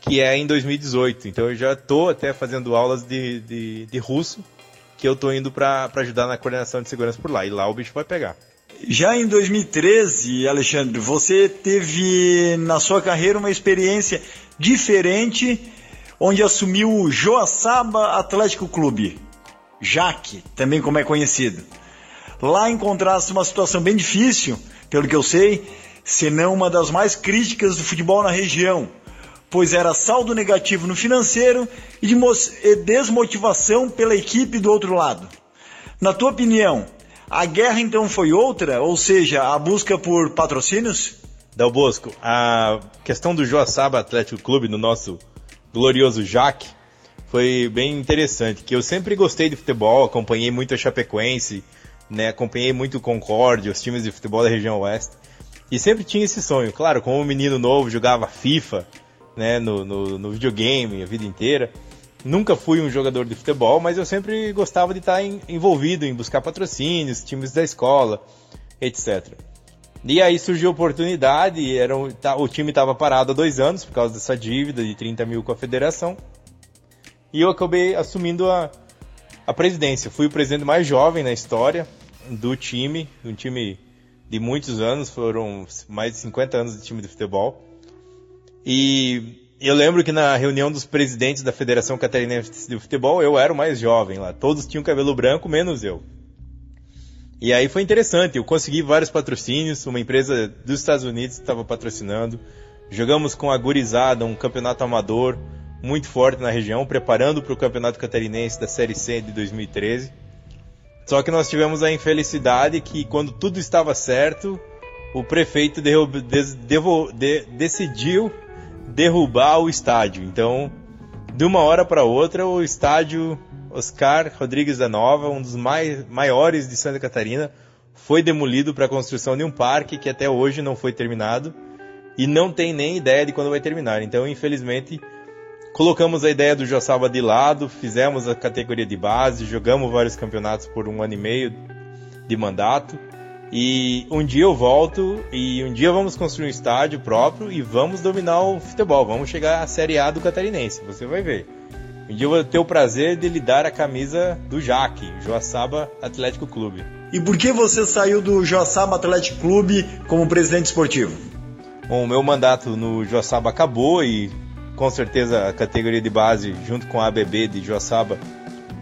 que é em 2018. Então eu já estou até fazendo aulas de, de, de russo, que eu estou indo para ajudar na coordenação de segurança por lá. E lá o bicho vai pegar. Já em 2013, Alexandre, você teve na sua carreira uma experiência diferente, onde assumiu o Joaçaba Atlético Clube. Jaque, também como é conhecido. Lá encontrasse uma situação bem difícil, pelo que eu sei, senão uma das mais críticas do futebol na região, pois era saldo negativo no financeiro e de desmotivação pela equipe do outro lado. Na tua opinião, a guerra então foi outra, ou seja, a busca por patrocínios? Del Bosco, a questão do Joaçaba Atlético Clube no nosso glorioso Jaque foi bem interessante, que eu sempre gostei de futebol, acompanhei muito a Chapecoense, né, acompanhei muito o Concorde, os times de futebol da região oeste, e sempre tinha esse sonho. Claro, como um menino novo, jogava FIFA, né, no, no, no videogame a vida inteira. Nunca fui um jogador de futebol, mas eu sempre gostava de estar em, envolvido em buscar patrocínios, times da escola, etc. E aí surgiu a oportunidade, era um, tá, o time estava parado há dois anos por causa dessa dívida de 30 mil com a federação. E eu acabei assumindo a, a presidência. Fui o presidente mais jovem na história do time, um time de muitos anos, foram mais de 50 anos de time de futebol. E eu lembro que na reunião dos presidentes da Federação Catarinense de Futebol, eu era o mais jovem lá. Todos tinham cabelo branco, menos eu. E aí foi interessante, eu consegui vários patrocínios, uma empresa dos Estados Unidos estava patrocinando. Jogamos com a Gurizada, um campeonato amador, muito forte na região, preparando para o Campeonato Catarinense da Série C de 2013. Só que nós tivemos a infelicidade que, quando tudo estava certo, o prefeito des, devo, de, decidiu derrubar o estádio. Então, de uma hora para outra, o estádio Oscar Rodrigues da Nova, um dos mais, maiores de Santa Catarina, foi demolido para a construção de um parque que até hoje não foi terminado e não tem nem ideia de quando vai terminar. Então, infelizmente, colocamos a ideia do Joçaba de lado, fizemos a categoria de base, jogamos vários campeonatos por um ano e meio de mandato. E um dia eu volto e um dia vamos construir um estádio próprio e vamos dominar o futebol. Vamos chegar à Série A do Catarinense, você vai ver. Um dia eu vou ter o prazer de lhe dar a camisa do Jaque, Joaçaba Atlético Clube. E por que você saiu do Joaçaba Atlético Clube como presidente esportivo? Bom, o meu mandato no Joaçaba acabou e com certeza a categoria de base junto com a ABB de Joaçaba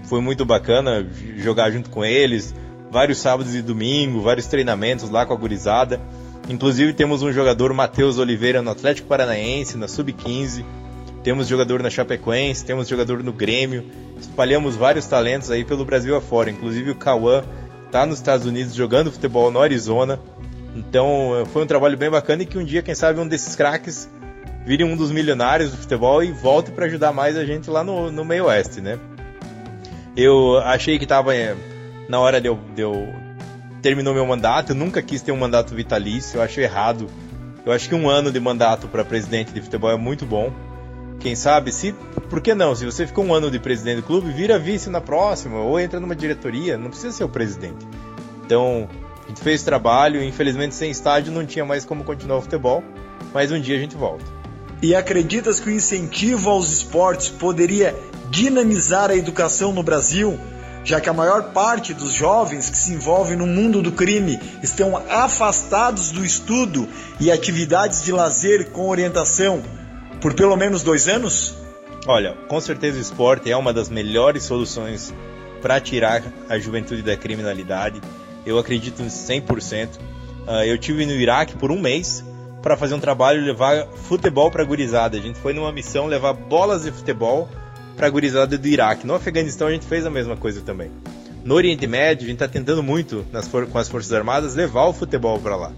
foi muito bacana jogar junto com eles, vários sábados e domingos, vários treinamentos lá com a gurizada. Inclusive temos um jogador, Matheus Oliveira, no Atlético Paranaense, na Sub-15. Temos jogador na Chapecoense, temos jogador no Grêmio. Espalhamos vários talentos aí pelo Brasil afora. Inclusive o Cauã está nos Estados Unidos jogando futebol no Arizona. Então foi um trabalho bem bacana e que um dia, quem sabe, um desses craques vire um dos milionários do futebol e volte para ajudar mais a gente lá no, no meio oeste, né? Eu achei que estava na hora de eu, de eu terminou meu mandato, eu nunca quis ter um mandato vitalício, eu acho errado. Eu acho que um ano de mandato para presidente de futebol é muito bom. Quem sabe, se por que não? Se você ficou um ano de presidente do clube, vira vice na próxima ou entra numa diretoria, não precisa ser o presidente. Então, a gente fez trabalho, infelizmente sem estádio não tinha mais como continuar o futebol, mas um dia a gente volta. E acreditas que o incentivo aos esportes poderia dinamizar a educação no Brasil? já que a maior parte dos jovens que se envolvem no mundo do crime estão afastados do estudo e atividades de lazer com orientação por pelo menos dois anos? Olha, com certeza o esporte é uma das melhores soluções para tirar a juventude da criminalidade. Eu acredito em 100%. Uh, eu tive no Iraque por um mês para fazer um trabalho levar futebol para gurizada. A gente foi numa missão levar bolas de futebol para gurizada do Iraque. No Afeganistão a gente fez a mesma coisa também. No Oriente Médio a gente está tentando muito nas com as Forças Armadas levar o futebol para lá.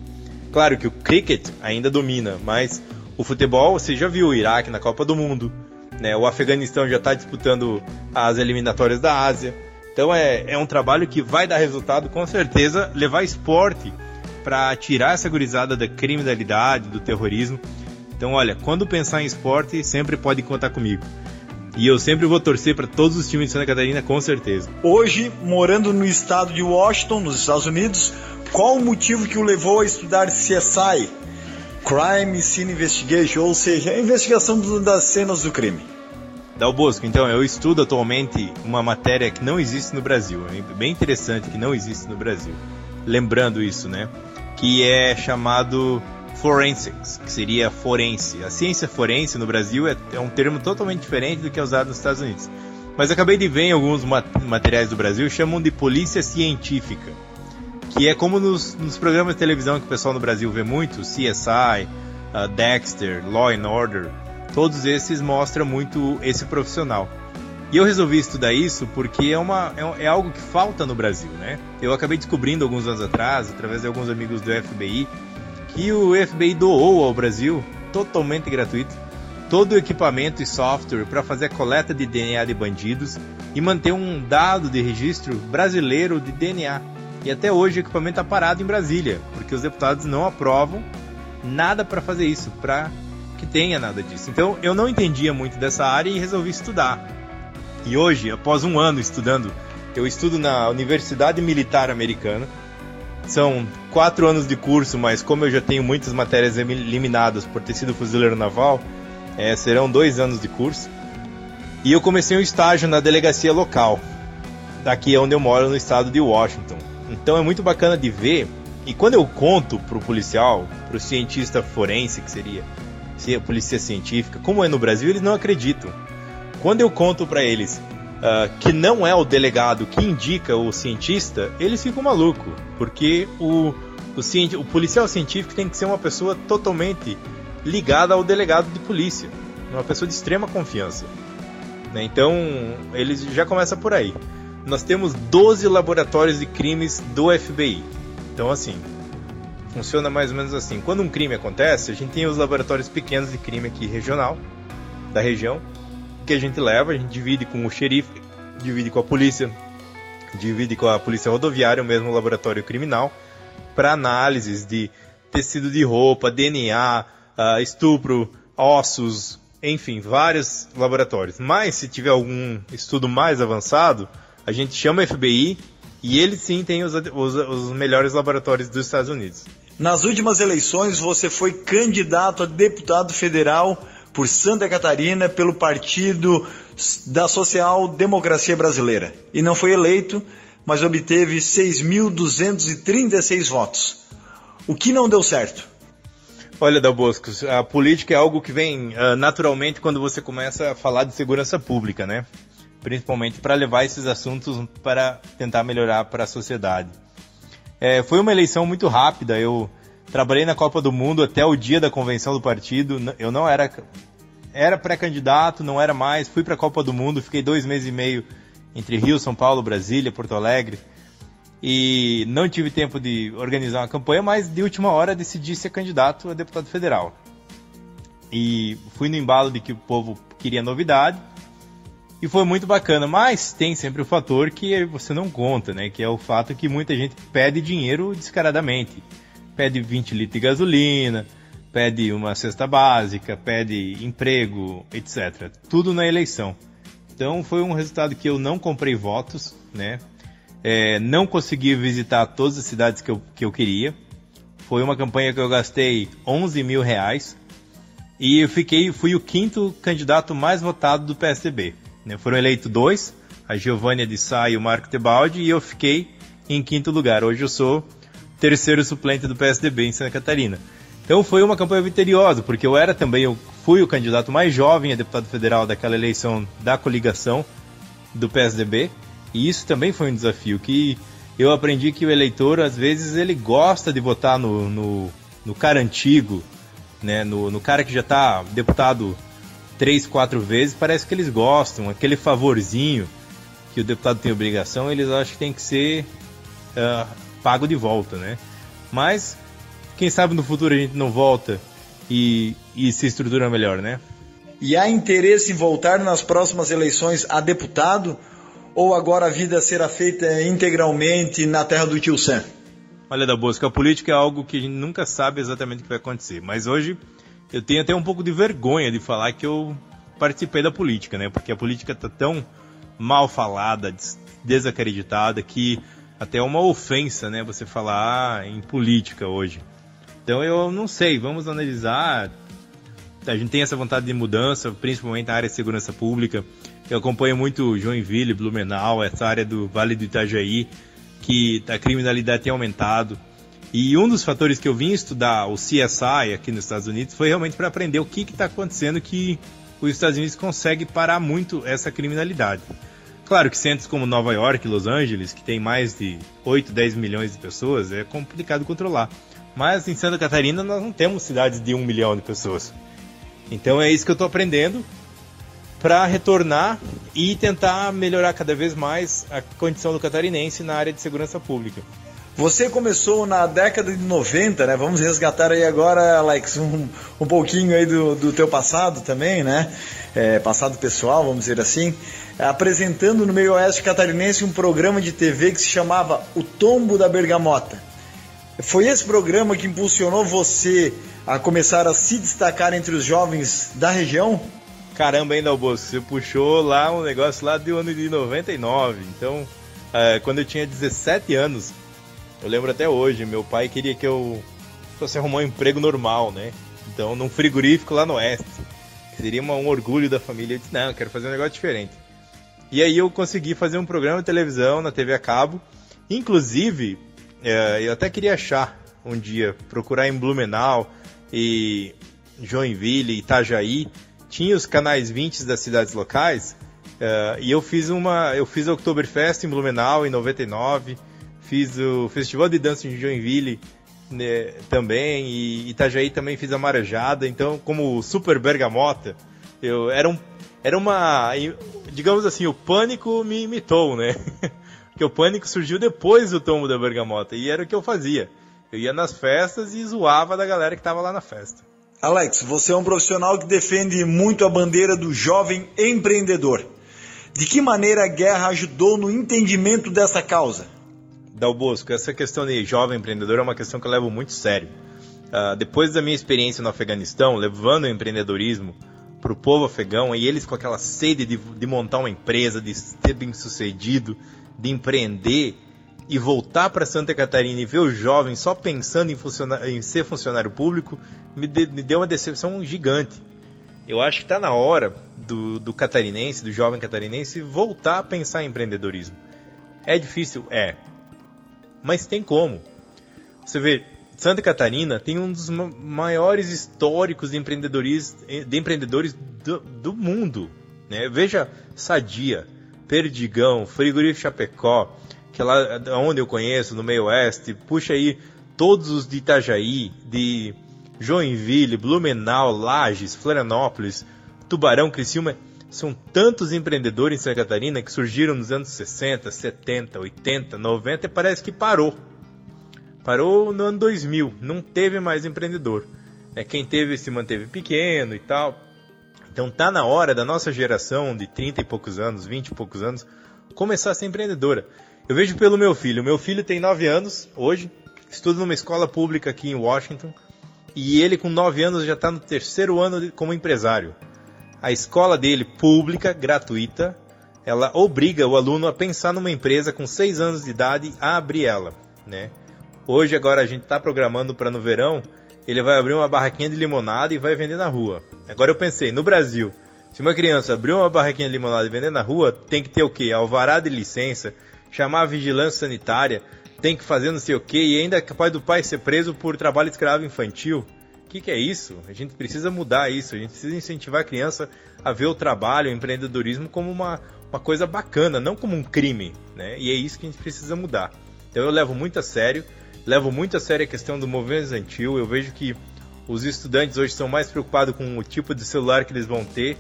Claro que o cricket ainda domina, mas o futebol você já viu o Iraque na Copa do Mundo, né? O Afeganistão já está disputando as eliminatórias da Ásia. Então é, é um trabalho que vai dar resultado com certeza levar esporte para tirar essa gurizada da criminalidade, do terrorismo. Então, olha, quando pensar em esporte, sempre pode contar comigo. E eu sempre vou torcer para todos os times de Santa Catarina, com certeza. Hoje, morando no estado de Washington, nos Estados Unidos, qual o motivo que o levou a estudar CSI? Crime Scene Investigation, ou seja, a investigação das cenas do crime. Dal Bosco, então, eu estudo atualmente uma matéria que não existe no Brasil, é bem interessante que não existe no Brasil. Lembrando isso, né? Que é chamado forensics, que seria forense. A ciência forense no Brasil é, é um termo totalmente diferente do que é usado nos Estados Unidos. Mas acabei de ver em alguns materiais do Brasil chamam de polícia científica, que é como nos, nos programas de televisão que o pessoal no Brasil vê muito, CSI, uh, Dexter, Law and Order, todos esses mostram muito esse profissional. E eu resolvi estudar isso porque é, uma, é, é, algo que falta no Brasil, né? Eu acabei descobrindo alguns anos atrás, através de alguns amigos do FBI, que o FBI doou ao Brasil, totalmente gratuito, todo o equipamento e software para fazer a coleta de DNA de bandidos e manter um dado de registro brasileiro de DNA. E até hoje o equipamento está parado em Brasília, porque os deputados não aprovam nada para fazer isso, para que tenha nada disso. Então eu não entendia muito dessa área e resolvi estudar. E hoje, após um ano estudando, eu estudo na Universidade Militar Americana, são quatro anos de curso, mas como eu já tenho muitas matérias eliminadas por ter sido fuzileiro naval, é, serão dois anos de curso. E eu comecei um estágio na delegacia local, daqui é onde eu moro, no estado de Washington. Então é muito bacana de ver. E quando eu conto pro policial, pro cientista forense, que seria se a polícia científica, como é no Brasil, eles não acreditam. Quando eu conto para eles uh, que não é o delegado que indica o cientista, eles ficam malucos, porque o, o, o policial científico tem que ser uma pessoa totalmente ligada ao delegado de polícia, uma pessoa de extrema confiança. Né? Então, eles já começa por aí. Nós temos 12 laboratórios de crimes do FBI. Então, assim, funciona mais ou menos assim. Quando um crime acontece, a gente tem os laboratórios pequenos de crime aqui regional, da região, que a gente leva, a gente divide com o xerife, divide com a polícia, divide com a polícia rodoviária, o mesmo laboratório criminal, para análises de tecido de roupa, DNA, ah, estupro, ossos, enfim, vários laboratórios. Mas se tiver algum estudo mais avançado, a gente chama o FBI e ele sim tem os, os, os melhores laboratórios dos Estados Unidos. Nas últimas eleições, você foi candidato a deputado federal por Santa Catarina pelo Partido da Social Democracia Brasileira e não foi eleito, mas obteve 6.236 votos. O que não deu certo? Olha, Dalbosco, a política é algo que vem uh, naturalmente quando você começa a falar de segurança pública, né? Principalmente para levar esses assuntos para tentar melhorar para a sociedade. É, foi uma eleição muito rápida. Eu trabalhei na Copa do Mundo até o dia da convenção do partido. Eu não era era pré-candidato, não era mais. Fui para a Copa do Mundo, fiquei dois meses e meio entre Rio, São Paulo, Brasília, Porto Alegre. E não tive tempo de organizar uma campanha, mas de última hora decidi ser candidato a deputado federal. E fui no embalo de que o povo queria novidade e foi muito bacana, mas tem sempre o fator que você não conta, né? Que é o fato que muita gente pede dinheiro descaradamente. Pede 20 litros de gasolina, pede uma cesta básica, pede emprego, etc. Tudo na eleição. Então foi um resultado que eu não comprei votos, né? É, não consegui visitar todas as cidades que eu, que eu queria. Foi uma campanha que eu gastei 11 mil reais e eu fiquei, fui o quinto candidato mais votado do PSDB. Né? Foram eleitos dois, a Giovanna de Sá e o Marco Tebaldi, e eu fiquei em quinto lugar. Hoje eu sou terceiro suplente do PSDB em Santa Catarina. Então foi uma campanha vitoriosa, porque eu era também, eu fui o candidato mais jovem a deputado federal daquela eleição da coligação do PSDB, e isso também foi um desafio, que eu aprendi que o eleitor, às vezes, ele gosta de votar no, no, no cara antigo, né, no, no cara que já está deputado três, quatro vezes, parece que eles gostam. Aquele favorzinho que o deputado tem obrigação, eles acham que tem que ser uh, pago de volta, né? Mas, quem sabe no futuro a gente não volta e, e se estrutura melhor, né? E há interesse em voltar nas próximas eleições a deputado? Ou agora a vida será feita integralmente na terra do tio Sam? Olha, da Bosca, a política é algo que a gente nunca sabe exatamente o que vai acontecer. Mas hoje eu tenho até um pouco de vergonha de falar que eu participei da política, né? Porque a política está tão mal falada, desacreditada, que até uma ofensa, né? Você falar ah, em política hoje. Então eu não sei, vamos analisar. A gente tem essa vontade de mudança, principalmente na área de segurança pública. Eu acompanho muito Joinville, Blumenau, essa área do Vale do Itajaí, que a criminalidade tem aumentado. E um dos fatores que eu vim estudar o CSI aqui nos Estados Unidos foi realmente para aprender o que está acontecendo que os Estados Unidos consegue parar muito essa criminalidade. Claro que centros como Nova York Los Angeles, que tem mais de 8, 10 milhões de pessoas, é complicado controlar. Mas em Santa Catarina nós não temos cidades de 1 milhão de pessoas. Então é isso que eu estou aprendendo para retornar e tentar melhorar cada vez mais a condição do catarinense na área de segurança pública. Você começou na década de 90, né? Vamos resgatar aí agora, Alex, um, um pouquinho aí do, do teu passado também, né? É, passado pessoal, vamos dizer assim. Apresentando no meio oeste catarinense um programa de TV que se chamava O Tombo da Bergamota. Foi esse programa que impulsionou você a começar a se destacar entre os jovens da região? Caramba, ainda, Alboço, você puxou lá um negócio lá do ano de 99. Então, é, quando eu tinha 17 anos, eu lembro até hoje, meu pai queria que eu fosse arrumar um emprego normal, né? Então, num frigorífico lá no oeste. Seria uma, um orgulho da família. Eu disse, não, eu quero fazer um negócio diferente. E aí eu consegui fazer um programa de televisão na TV a cabo. Inclusive, é, eu até queria achar um dia, procurar em Blumenau e Joinville, Itajaí. Tinha os canais 20 das cidades locais. É, e eu fiz uma. Eu fiz Oktoberfest em Blumenau em 99 fiz o Festival de Dança em Joinville né, também, e Itajaí também fiz a Marajada, então como Super Bergamota, eu era, um, era uma, digamos assim, o Pânico me imitou, né? Porque o Pânico surgiu depois do tombo da Bergamota, e era o que eu fazia. Eu ia nas festas e zoava da galera que estava lá na festa. Alex, você é um profissional que defende muito a bandeira do jovem empreendedor. De que maneira a guerra ajudou no entendimento dessa causa? Dal Bosco, essa questão de jovem empreendedor é uma questão que eu levo muito sério. Uh, depois da minha experiência no Afeganistão, levando o empreendedorismo para o povo afegão e eles com aquela sede de, de montar uma empresa, de ser bem sucedido, de empreender e voltar para Santa Catarina e ver os jovens só pensando em, em ser funcionário público, me, de, me, deu uma decepção gigante. Eu acho que está na hora do, do catarinense, do jovem catarinense, voltar a pensar em empreendedorismo. É difícil? É. Mas tem como. Você vê, Santa Catarina tem um dos maiores históricos de, empreendedores, de empreendedores do, do mundo. Né? Veja Sadia, Perdigão, Frigorífico Chapecó, que é lá onde eu conheço, no meio oeste, puxa aí todos os de Itajaí, de Joinville, Blumenau, Lages, Florianópolis, Tubarão, Criciúma, são tantos empreendedores em Santa Catarina que surgiram nos anos 60, 70, 80, 90 e parece que parou. Parou no ano 2000, não teve mais empreendedor. É, quem teve se manteve pequeno e tal. Então tá na hora da nossa geração de 30 e poucos anos, 20 e poucos anos, começar a ser empreendedora. Eu vejo pelo meu filho. Meu filho tem 9 anos hoje, estuda numa escola pública aqui em Washington, e ele com 9 anos já está no terceiro ano como empresário. A escola dele, pública, gratuita, ela obriga o aluno a pensar numa empresa com 6 anos de idade a abrir ela, né? Hoje agora a gente está programando para no verão ele vai abrir uma barraquinha de limonada e vai vender na rua. Agora eu pensei, no Brasil, se uma criança abrir uma barraquinha de limonada e vender na rua, tem que ter o quê? Alvará de licença, chamar a vigilância sanitária, tem que fazer não sei o quê, e ainda é capaz do pai ser preso por trabalho escravo infantil. Que, que é isso? A gente precisa mudar isso, a gente precisa incentivar a criança a ver o trabalho, o empreendedorismo como uma, uma coisa bacana, não como um crime, né? E é isso que a gente precisa mudar. Então eu levo muito a sério levo muito a sério a questão do movimento estudantil. Eu vejo que os estudantes hoje estão mais preocupados com o tipo de celular que eles vão ter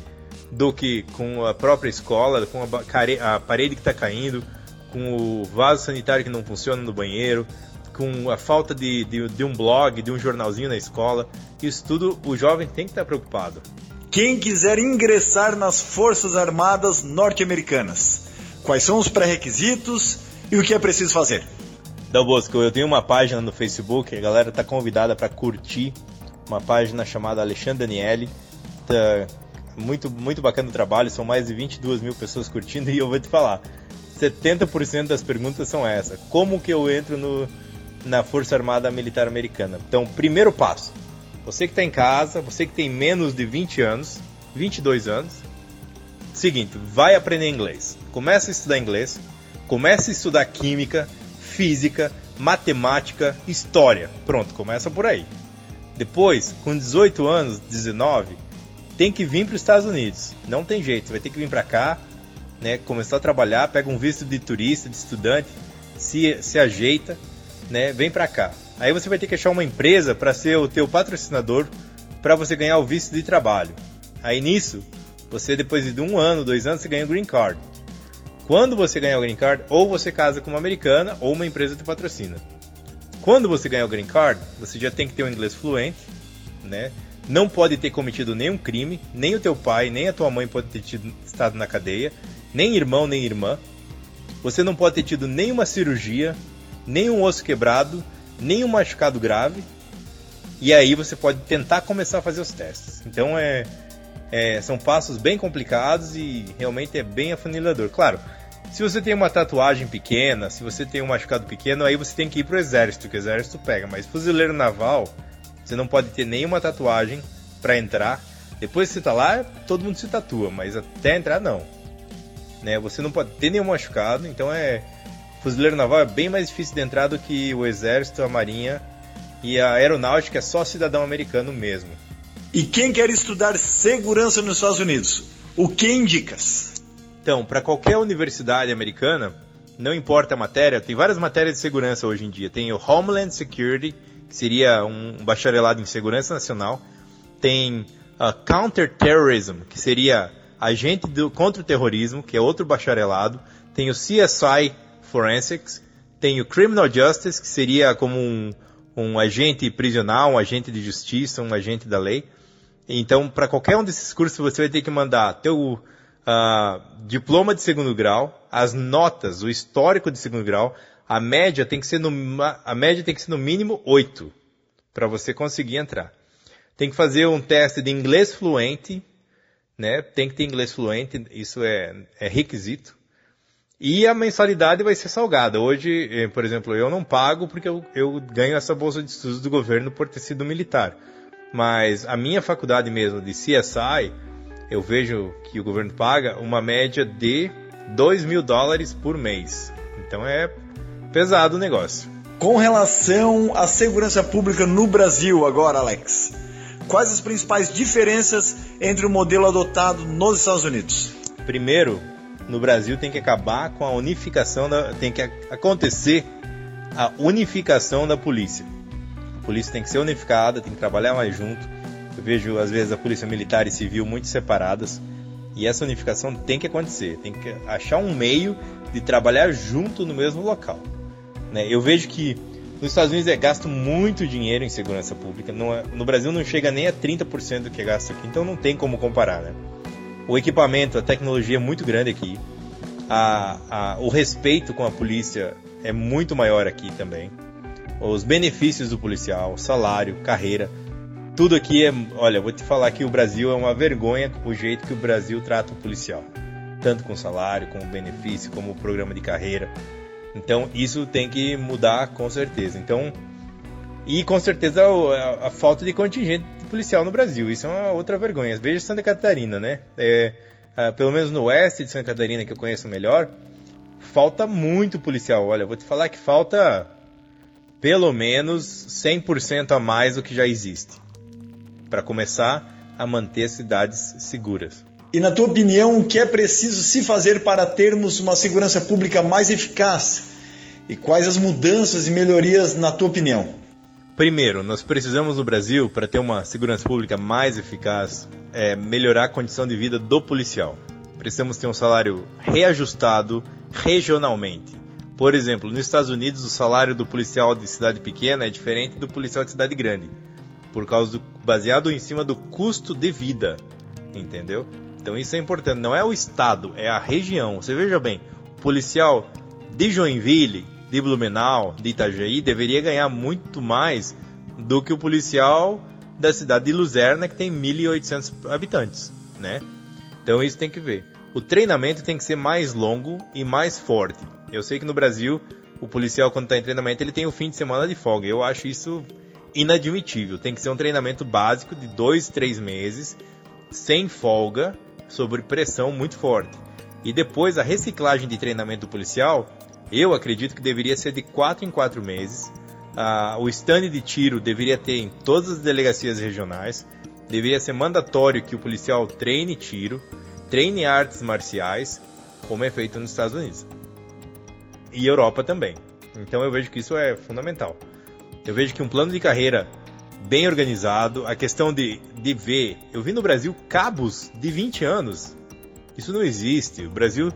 do que com a própria escola, com a, parede que está caindo, com o vaso sanitário que não funciona no banheiro, com a falta de, de, de, um blog, de um jornalzinho na escola. Isso tudo o jovem tem que estar preocupado. Quem quiser ingressar nas Forças Armadas Norte-Americanas, quais são os pré-requisitos e o que é preciso fazer? Dal Bosco, eu tenho uma página no Facebook, a galera tá convidada para curtir, uma página chamada Alexandre Daniele. Tá muito, muito bacana o trabalho, são mais de 22 mil pessoas curtindo e eu vou te falar, 70% das perguntas são essa. Como que eu entro no, na Força Armada Militar Americana? Então, primeiro passo, você que está em casa, você que tem menos de 20 anos, 22 anos, seguinte, vai aprender inglês. Começa a estudar inglês, começa a estudar química, física, matemática, história. Pronto, começa por aí. Depois, com 18 anos, 19, tem que vir para os Estados Unidos. Não tem jeito, vai ter que vir para cá, né, começar a trabalhar, pega um visto de turista, de estudante, se, se ajeita, né, vem para cá. Aí você vai ter que achar uma empresa para ser o teu patrocinador para você ganhar o visto de trabalho. Aí nisso, você depois de um ano, dois anos, você ganha o green card. Quando você ganhar o green card, ou você casa com uma americana ou uma empresa te patrocina. Quando você ganhar o green card, você já tem que ter um inglês fluente, né? Não pode ter cometido nenhum crime, nem o teu pai, nem a tua mãe pode ter tido, estado na cadeia, nem irmão, nem irmã. Você não pode ter tido nenhuma cirurgia, nenhum osso quebrado, nenhum machucado grave. E aí você pode tentar começar a fazer os testes. Então é, é, são passos bem complicados e realmente é bem afunilador. Claro, se você tem uma tatuagem pequena, se você tem um machucado pequeno, aí você tem que ir pro exército, que o exército pega. Mas fuzileiro naval, você não pode ter nenhuma tatuagem para entrar. Depois que você tá lá, todo mundo se tatua, mas até entrar não. Né? Você não pode ter nenhum machucado, então é fuzileiro naval é bem mais difícil de entrar do que o exército, a marinha e a aeronáutica é só cidadão americano mesmo. E quem quer estudar segurança nos Estados Unidos, o que indicas? Então, para qualquer universidade americana, não importa a matéria, tem várias matérias de segurança hoje em dia. Tem o Homeland Security, que seria um bacharelado em segurança nacional. Tem a Counterterrorism, que seria agente do, contra o terrorismo, que é outro bacharelado. Tem o CSI Forensics. Tem o Criminal Justice, que seria como um, um agente prisional, um agente de justiça, um agente da lei. Então, para qualquer um desses cursos, você vai ter que mandar teu, uh, diploma de segundo grau, as notas, o histórico de segundo grau, a média tem que ser no, a média tem que ser no mínimo 8 para você conseguir entrar. Tem que fazer um teste de inglês fluente, né? Tem que ter inglês fluente, isso é, é requisito. E a mensalidade vai ser salgada. Hoje, eh, por exemplo, eu não pago porque eu, eu ganho essa bolsa de estudos do governo por ter sido militar. Mas a minha faculdade mesmo de CSI, eu vejo que o governo paga uma média de 2 mil dólares por mês. Então é pesado o negócio. Com relação à segurança pública no Brasil, agora, Alex, quais as principais diferenças entre o modelo adotado nos Estados Unidos? Primeiro, no Brasil tem que acabar com a unificação da, tem que acontecer a unificação da polícia. A polícia tem que ser unificada, tem que trabalhar mais junto. Eu vejo às vezes a polícia militar e civil muito separadas e essa unificação tem que acontecer. Tem que achar um meio de trabalhar junto no mesmo local. Né? Eu vejo que nos Estados Unidos é gasto muito dinheiro em segurança pública. No, é, no Brasil não chega nem a 30% do que é gasto aqui, então não tem como comparar. Né? O equipamento, a tecnologia é muito grande aqui. A, a, o respeito com a polícia é muito maior aqui também. Os benefícios do policial, salário, carreira, tudo aqui é. Olha, vou te falar que o Brasil é uma vergonha o jeito que o Brasil trata o policial. Tanto com salário, com benefício, como programa de carreira. Então isso tem que mudar com certeza. Então, e com certeza a, a falta de contingente policial no Brasil. Isso é uma outra vergonha. Veja Santa Catarina, né? É, é, pelo menos no oeste de Santa Catarina, que eu conheço melhor, falta muito policial. Olha, vou te falar que falta pelo menos 100% a mais do que já existe para começar a manter as cidades seguras. E na tua opinião, o que é preciso se fazer para termos uma segurança pública mais eficaz? E quais as mudanças e melhorias na tua opinião? Primeiro, nós precisamos no Brasil, para ter uma segurança pública mais eficaz, é, melhorar a condição de vida do policial. Precisamos ter um salário reajustado regionalmente. Por exemplo, nos Estados Unidos, o salário do policial de cidade pequena é diferente do policial de cidade grande, por causa do, baseado em cima do custo de vida, entendeu? Então isso é importante. Não é o estado, é a região. Você veja bem, o policial de Joinville de Blumenau, de Itajaí, deveria ganhar muito mais do que o policial da cidade de Luzerna, que tem 1.800 habitantes, né? Então isso tem que ver. O treinamento tem que ser mais longo e mais forte. Eu sei que no Brasil, o policial quando está em treinamento, ele tem o fim de semana de folga. Eu acho isso inadmissível. Tem que ser um treinamento básico de dois, três meses, sem folga, sobre pressão muito forte. E depois a reciclagem de treinamento policial eu acredito que deveria ser de 4 em 4 meses. Ah, o stand de tiro deveria ter em todas as delegacias regionais. Deveria ser mandatório que o policial treine tiro, treine artes marciais, como é feito nos Estados Unidos. E Europa também. Então eu vejo que isso é fundamental. Eu vejo que um plano de carreira bem organizado, a questão de, de ver. Eu vi no Brasil cabos de 20 anos. Isso não existe. O Brasil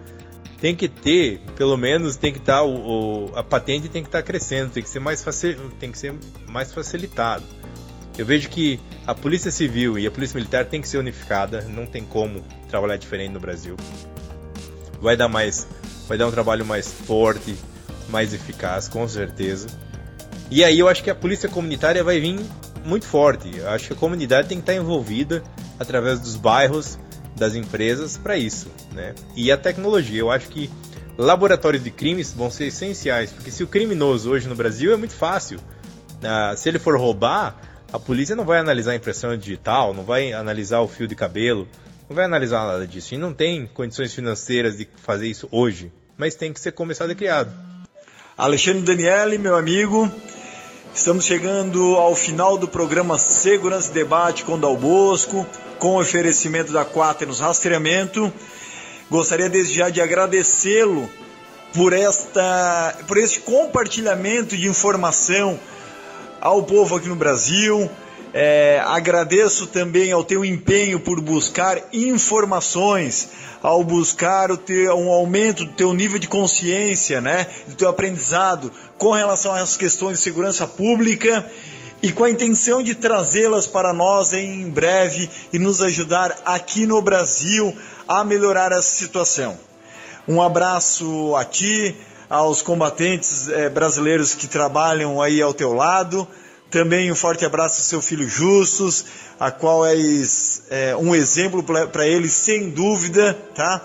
tem que ter, pelo menos tem que estar tá, o, o, a patente tem que estar tá crescendo, tem que ser mais facil, tem que ser mais facilitado. Eu vejo que a Polícia Civil e a Polícia Militar tem que ser unificada, não tem como trabalhar diferente no Brasil. Vai dar mais, vai dar um trabalho mais forte, mais eficaz, com certeza. E aí eu acho que a polícia comunitária vai vir muito forte. Eu acho que a comunidade tem que estar envolvida através dos bairros, das empresas para isso, né? E a tecnologia, eu acho que laboratórios de crimes vão ser essenciais, porque se o criminoso hoje no Brasil é muito fácil, uh, se ele for roubar, a polícia não vai analisar a impressão digital, não vai analisar o fio de cabelo, não vai analisar nada disso. E não tem condições financeiras de fazer isso hoje, mas tem que ser começado e criado. Alexandre Daniele, meu amigo, estamos chegando ao final do programa Segurança e Debate com Dal Bosco com oferecimento da Quaternos Rastreamento. Gostaria desde já de agradecê-lo por esta por este compartilhamento de informação ao povo aqui no Brasil. É, agradeço também ao teu empenho por buscar informações, ao buscar o teu, um aumento do teu nível de consciência, né, do teu aprendizado com relação essas questões de segurança pública e com a intenção de trazê-las para nós em breve e nos ajudar aqui no Brasil a melhorar essa situação. Um abraço a ti, aos combatentes eh, brasileiros que trabalham aí ao teu lado. Também um forte abraço ao seu filho Justus, a qual és é, um exemplo para ele, sem dúvida, tá?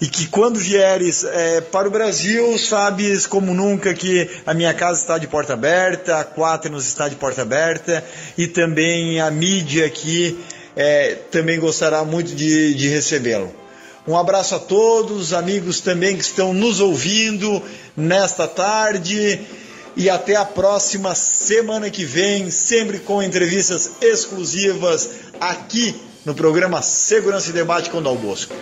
E que quando vieres é, para o Brasil, sabes como nunca que a minha casa está de porta aberta, a Quaternos está de porta aberta, e também a mídia aqui é, também gostará muito de, de recebê-lo. Um abraço a todos, amigos também que estão nos ouvindo nesta tarde e até a próxima semana que vem, sempre com entrevistas exclusivas aqui no programa Segurança e Debate com Dal Bosco.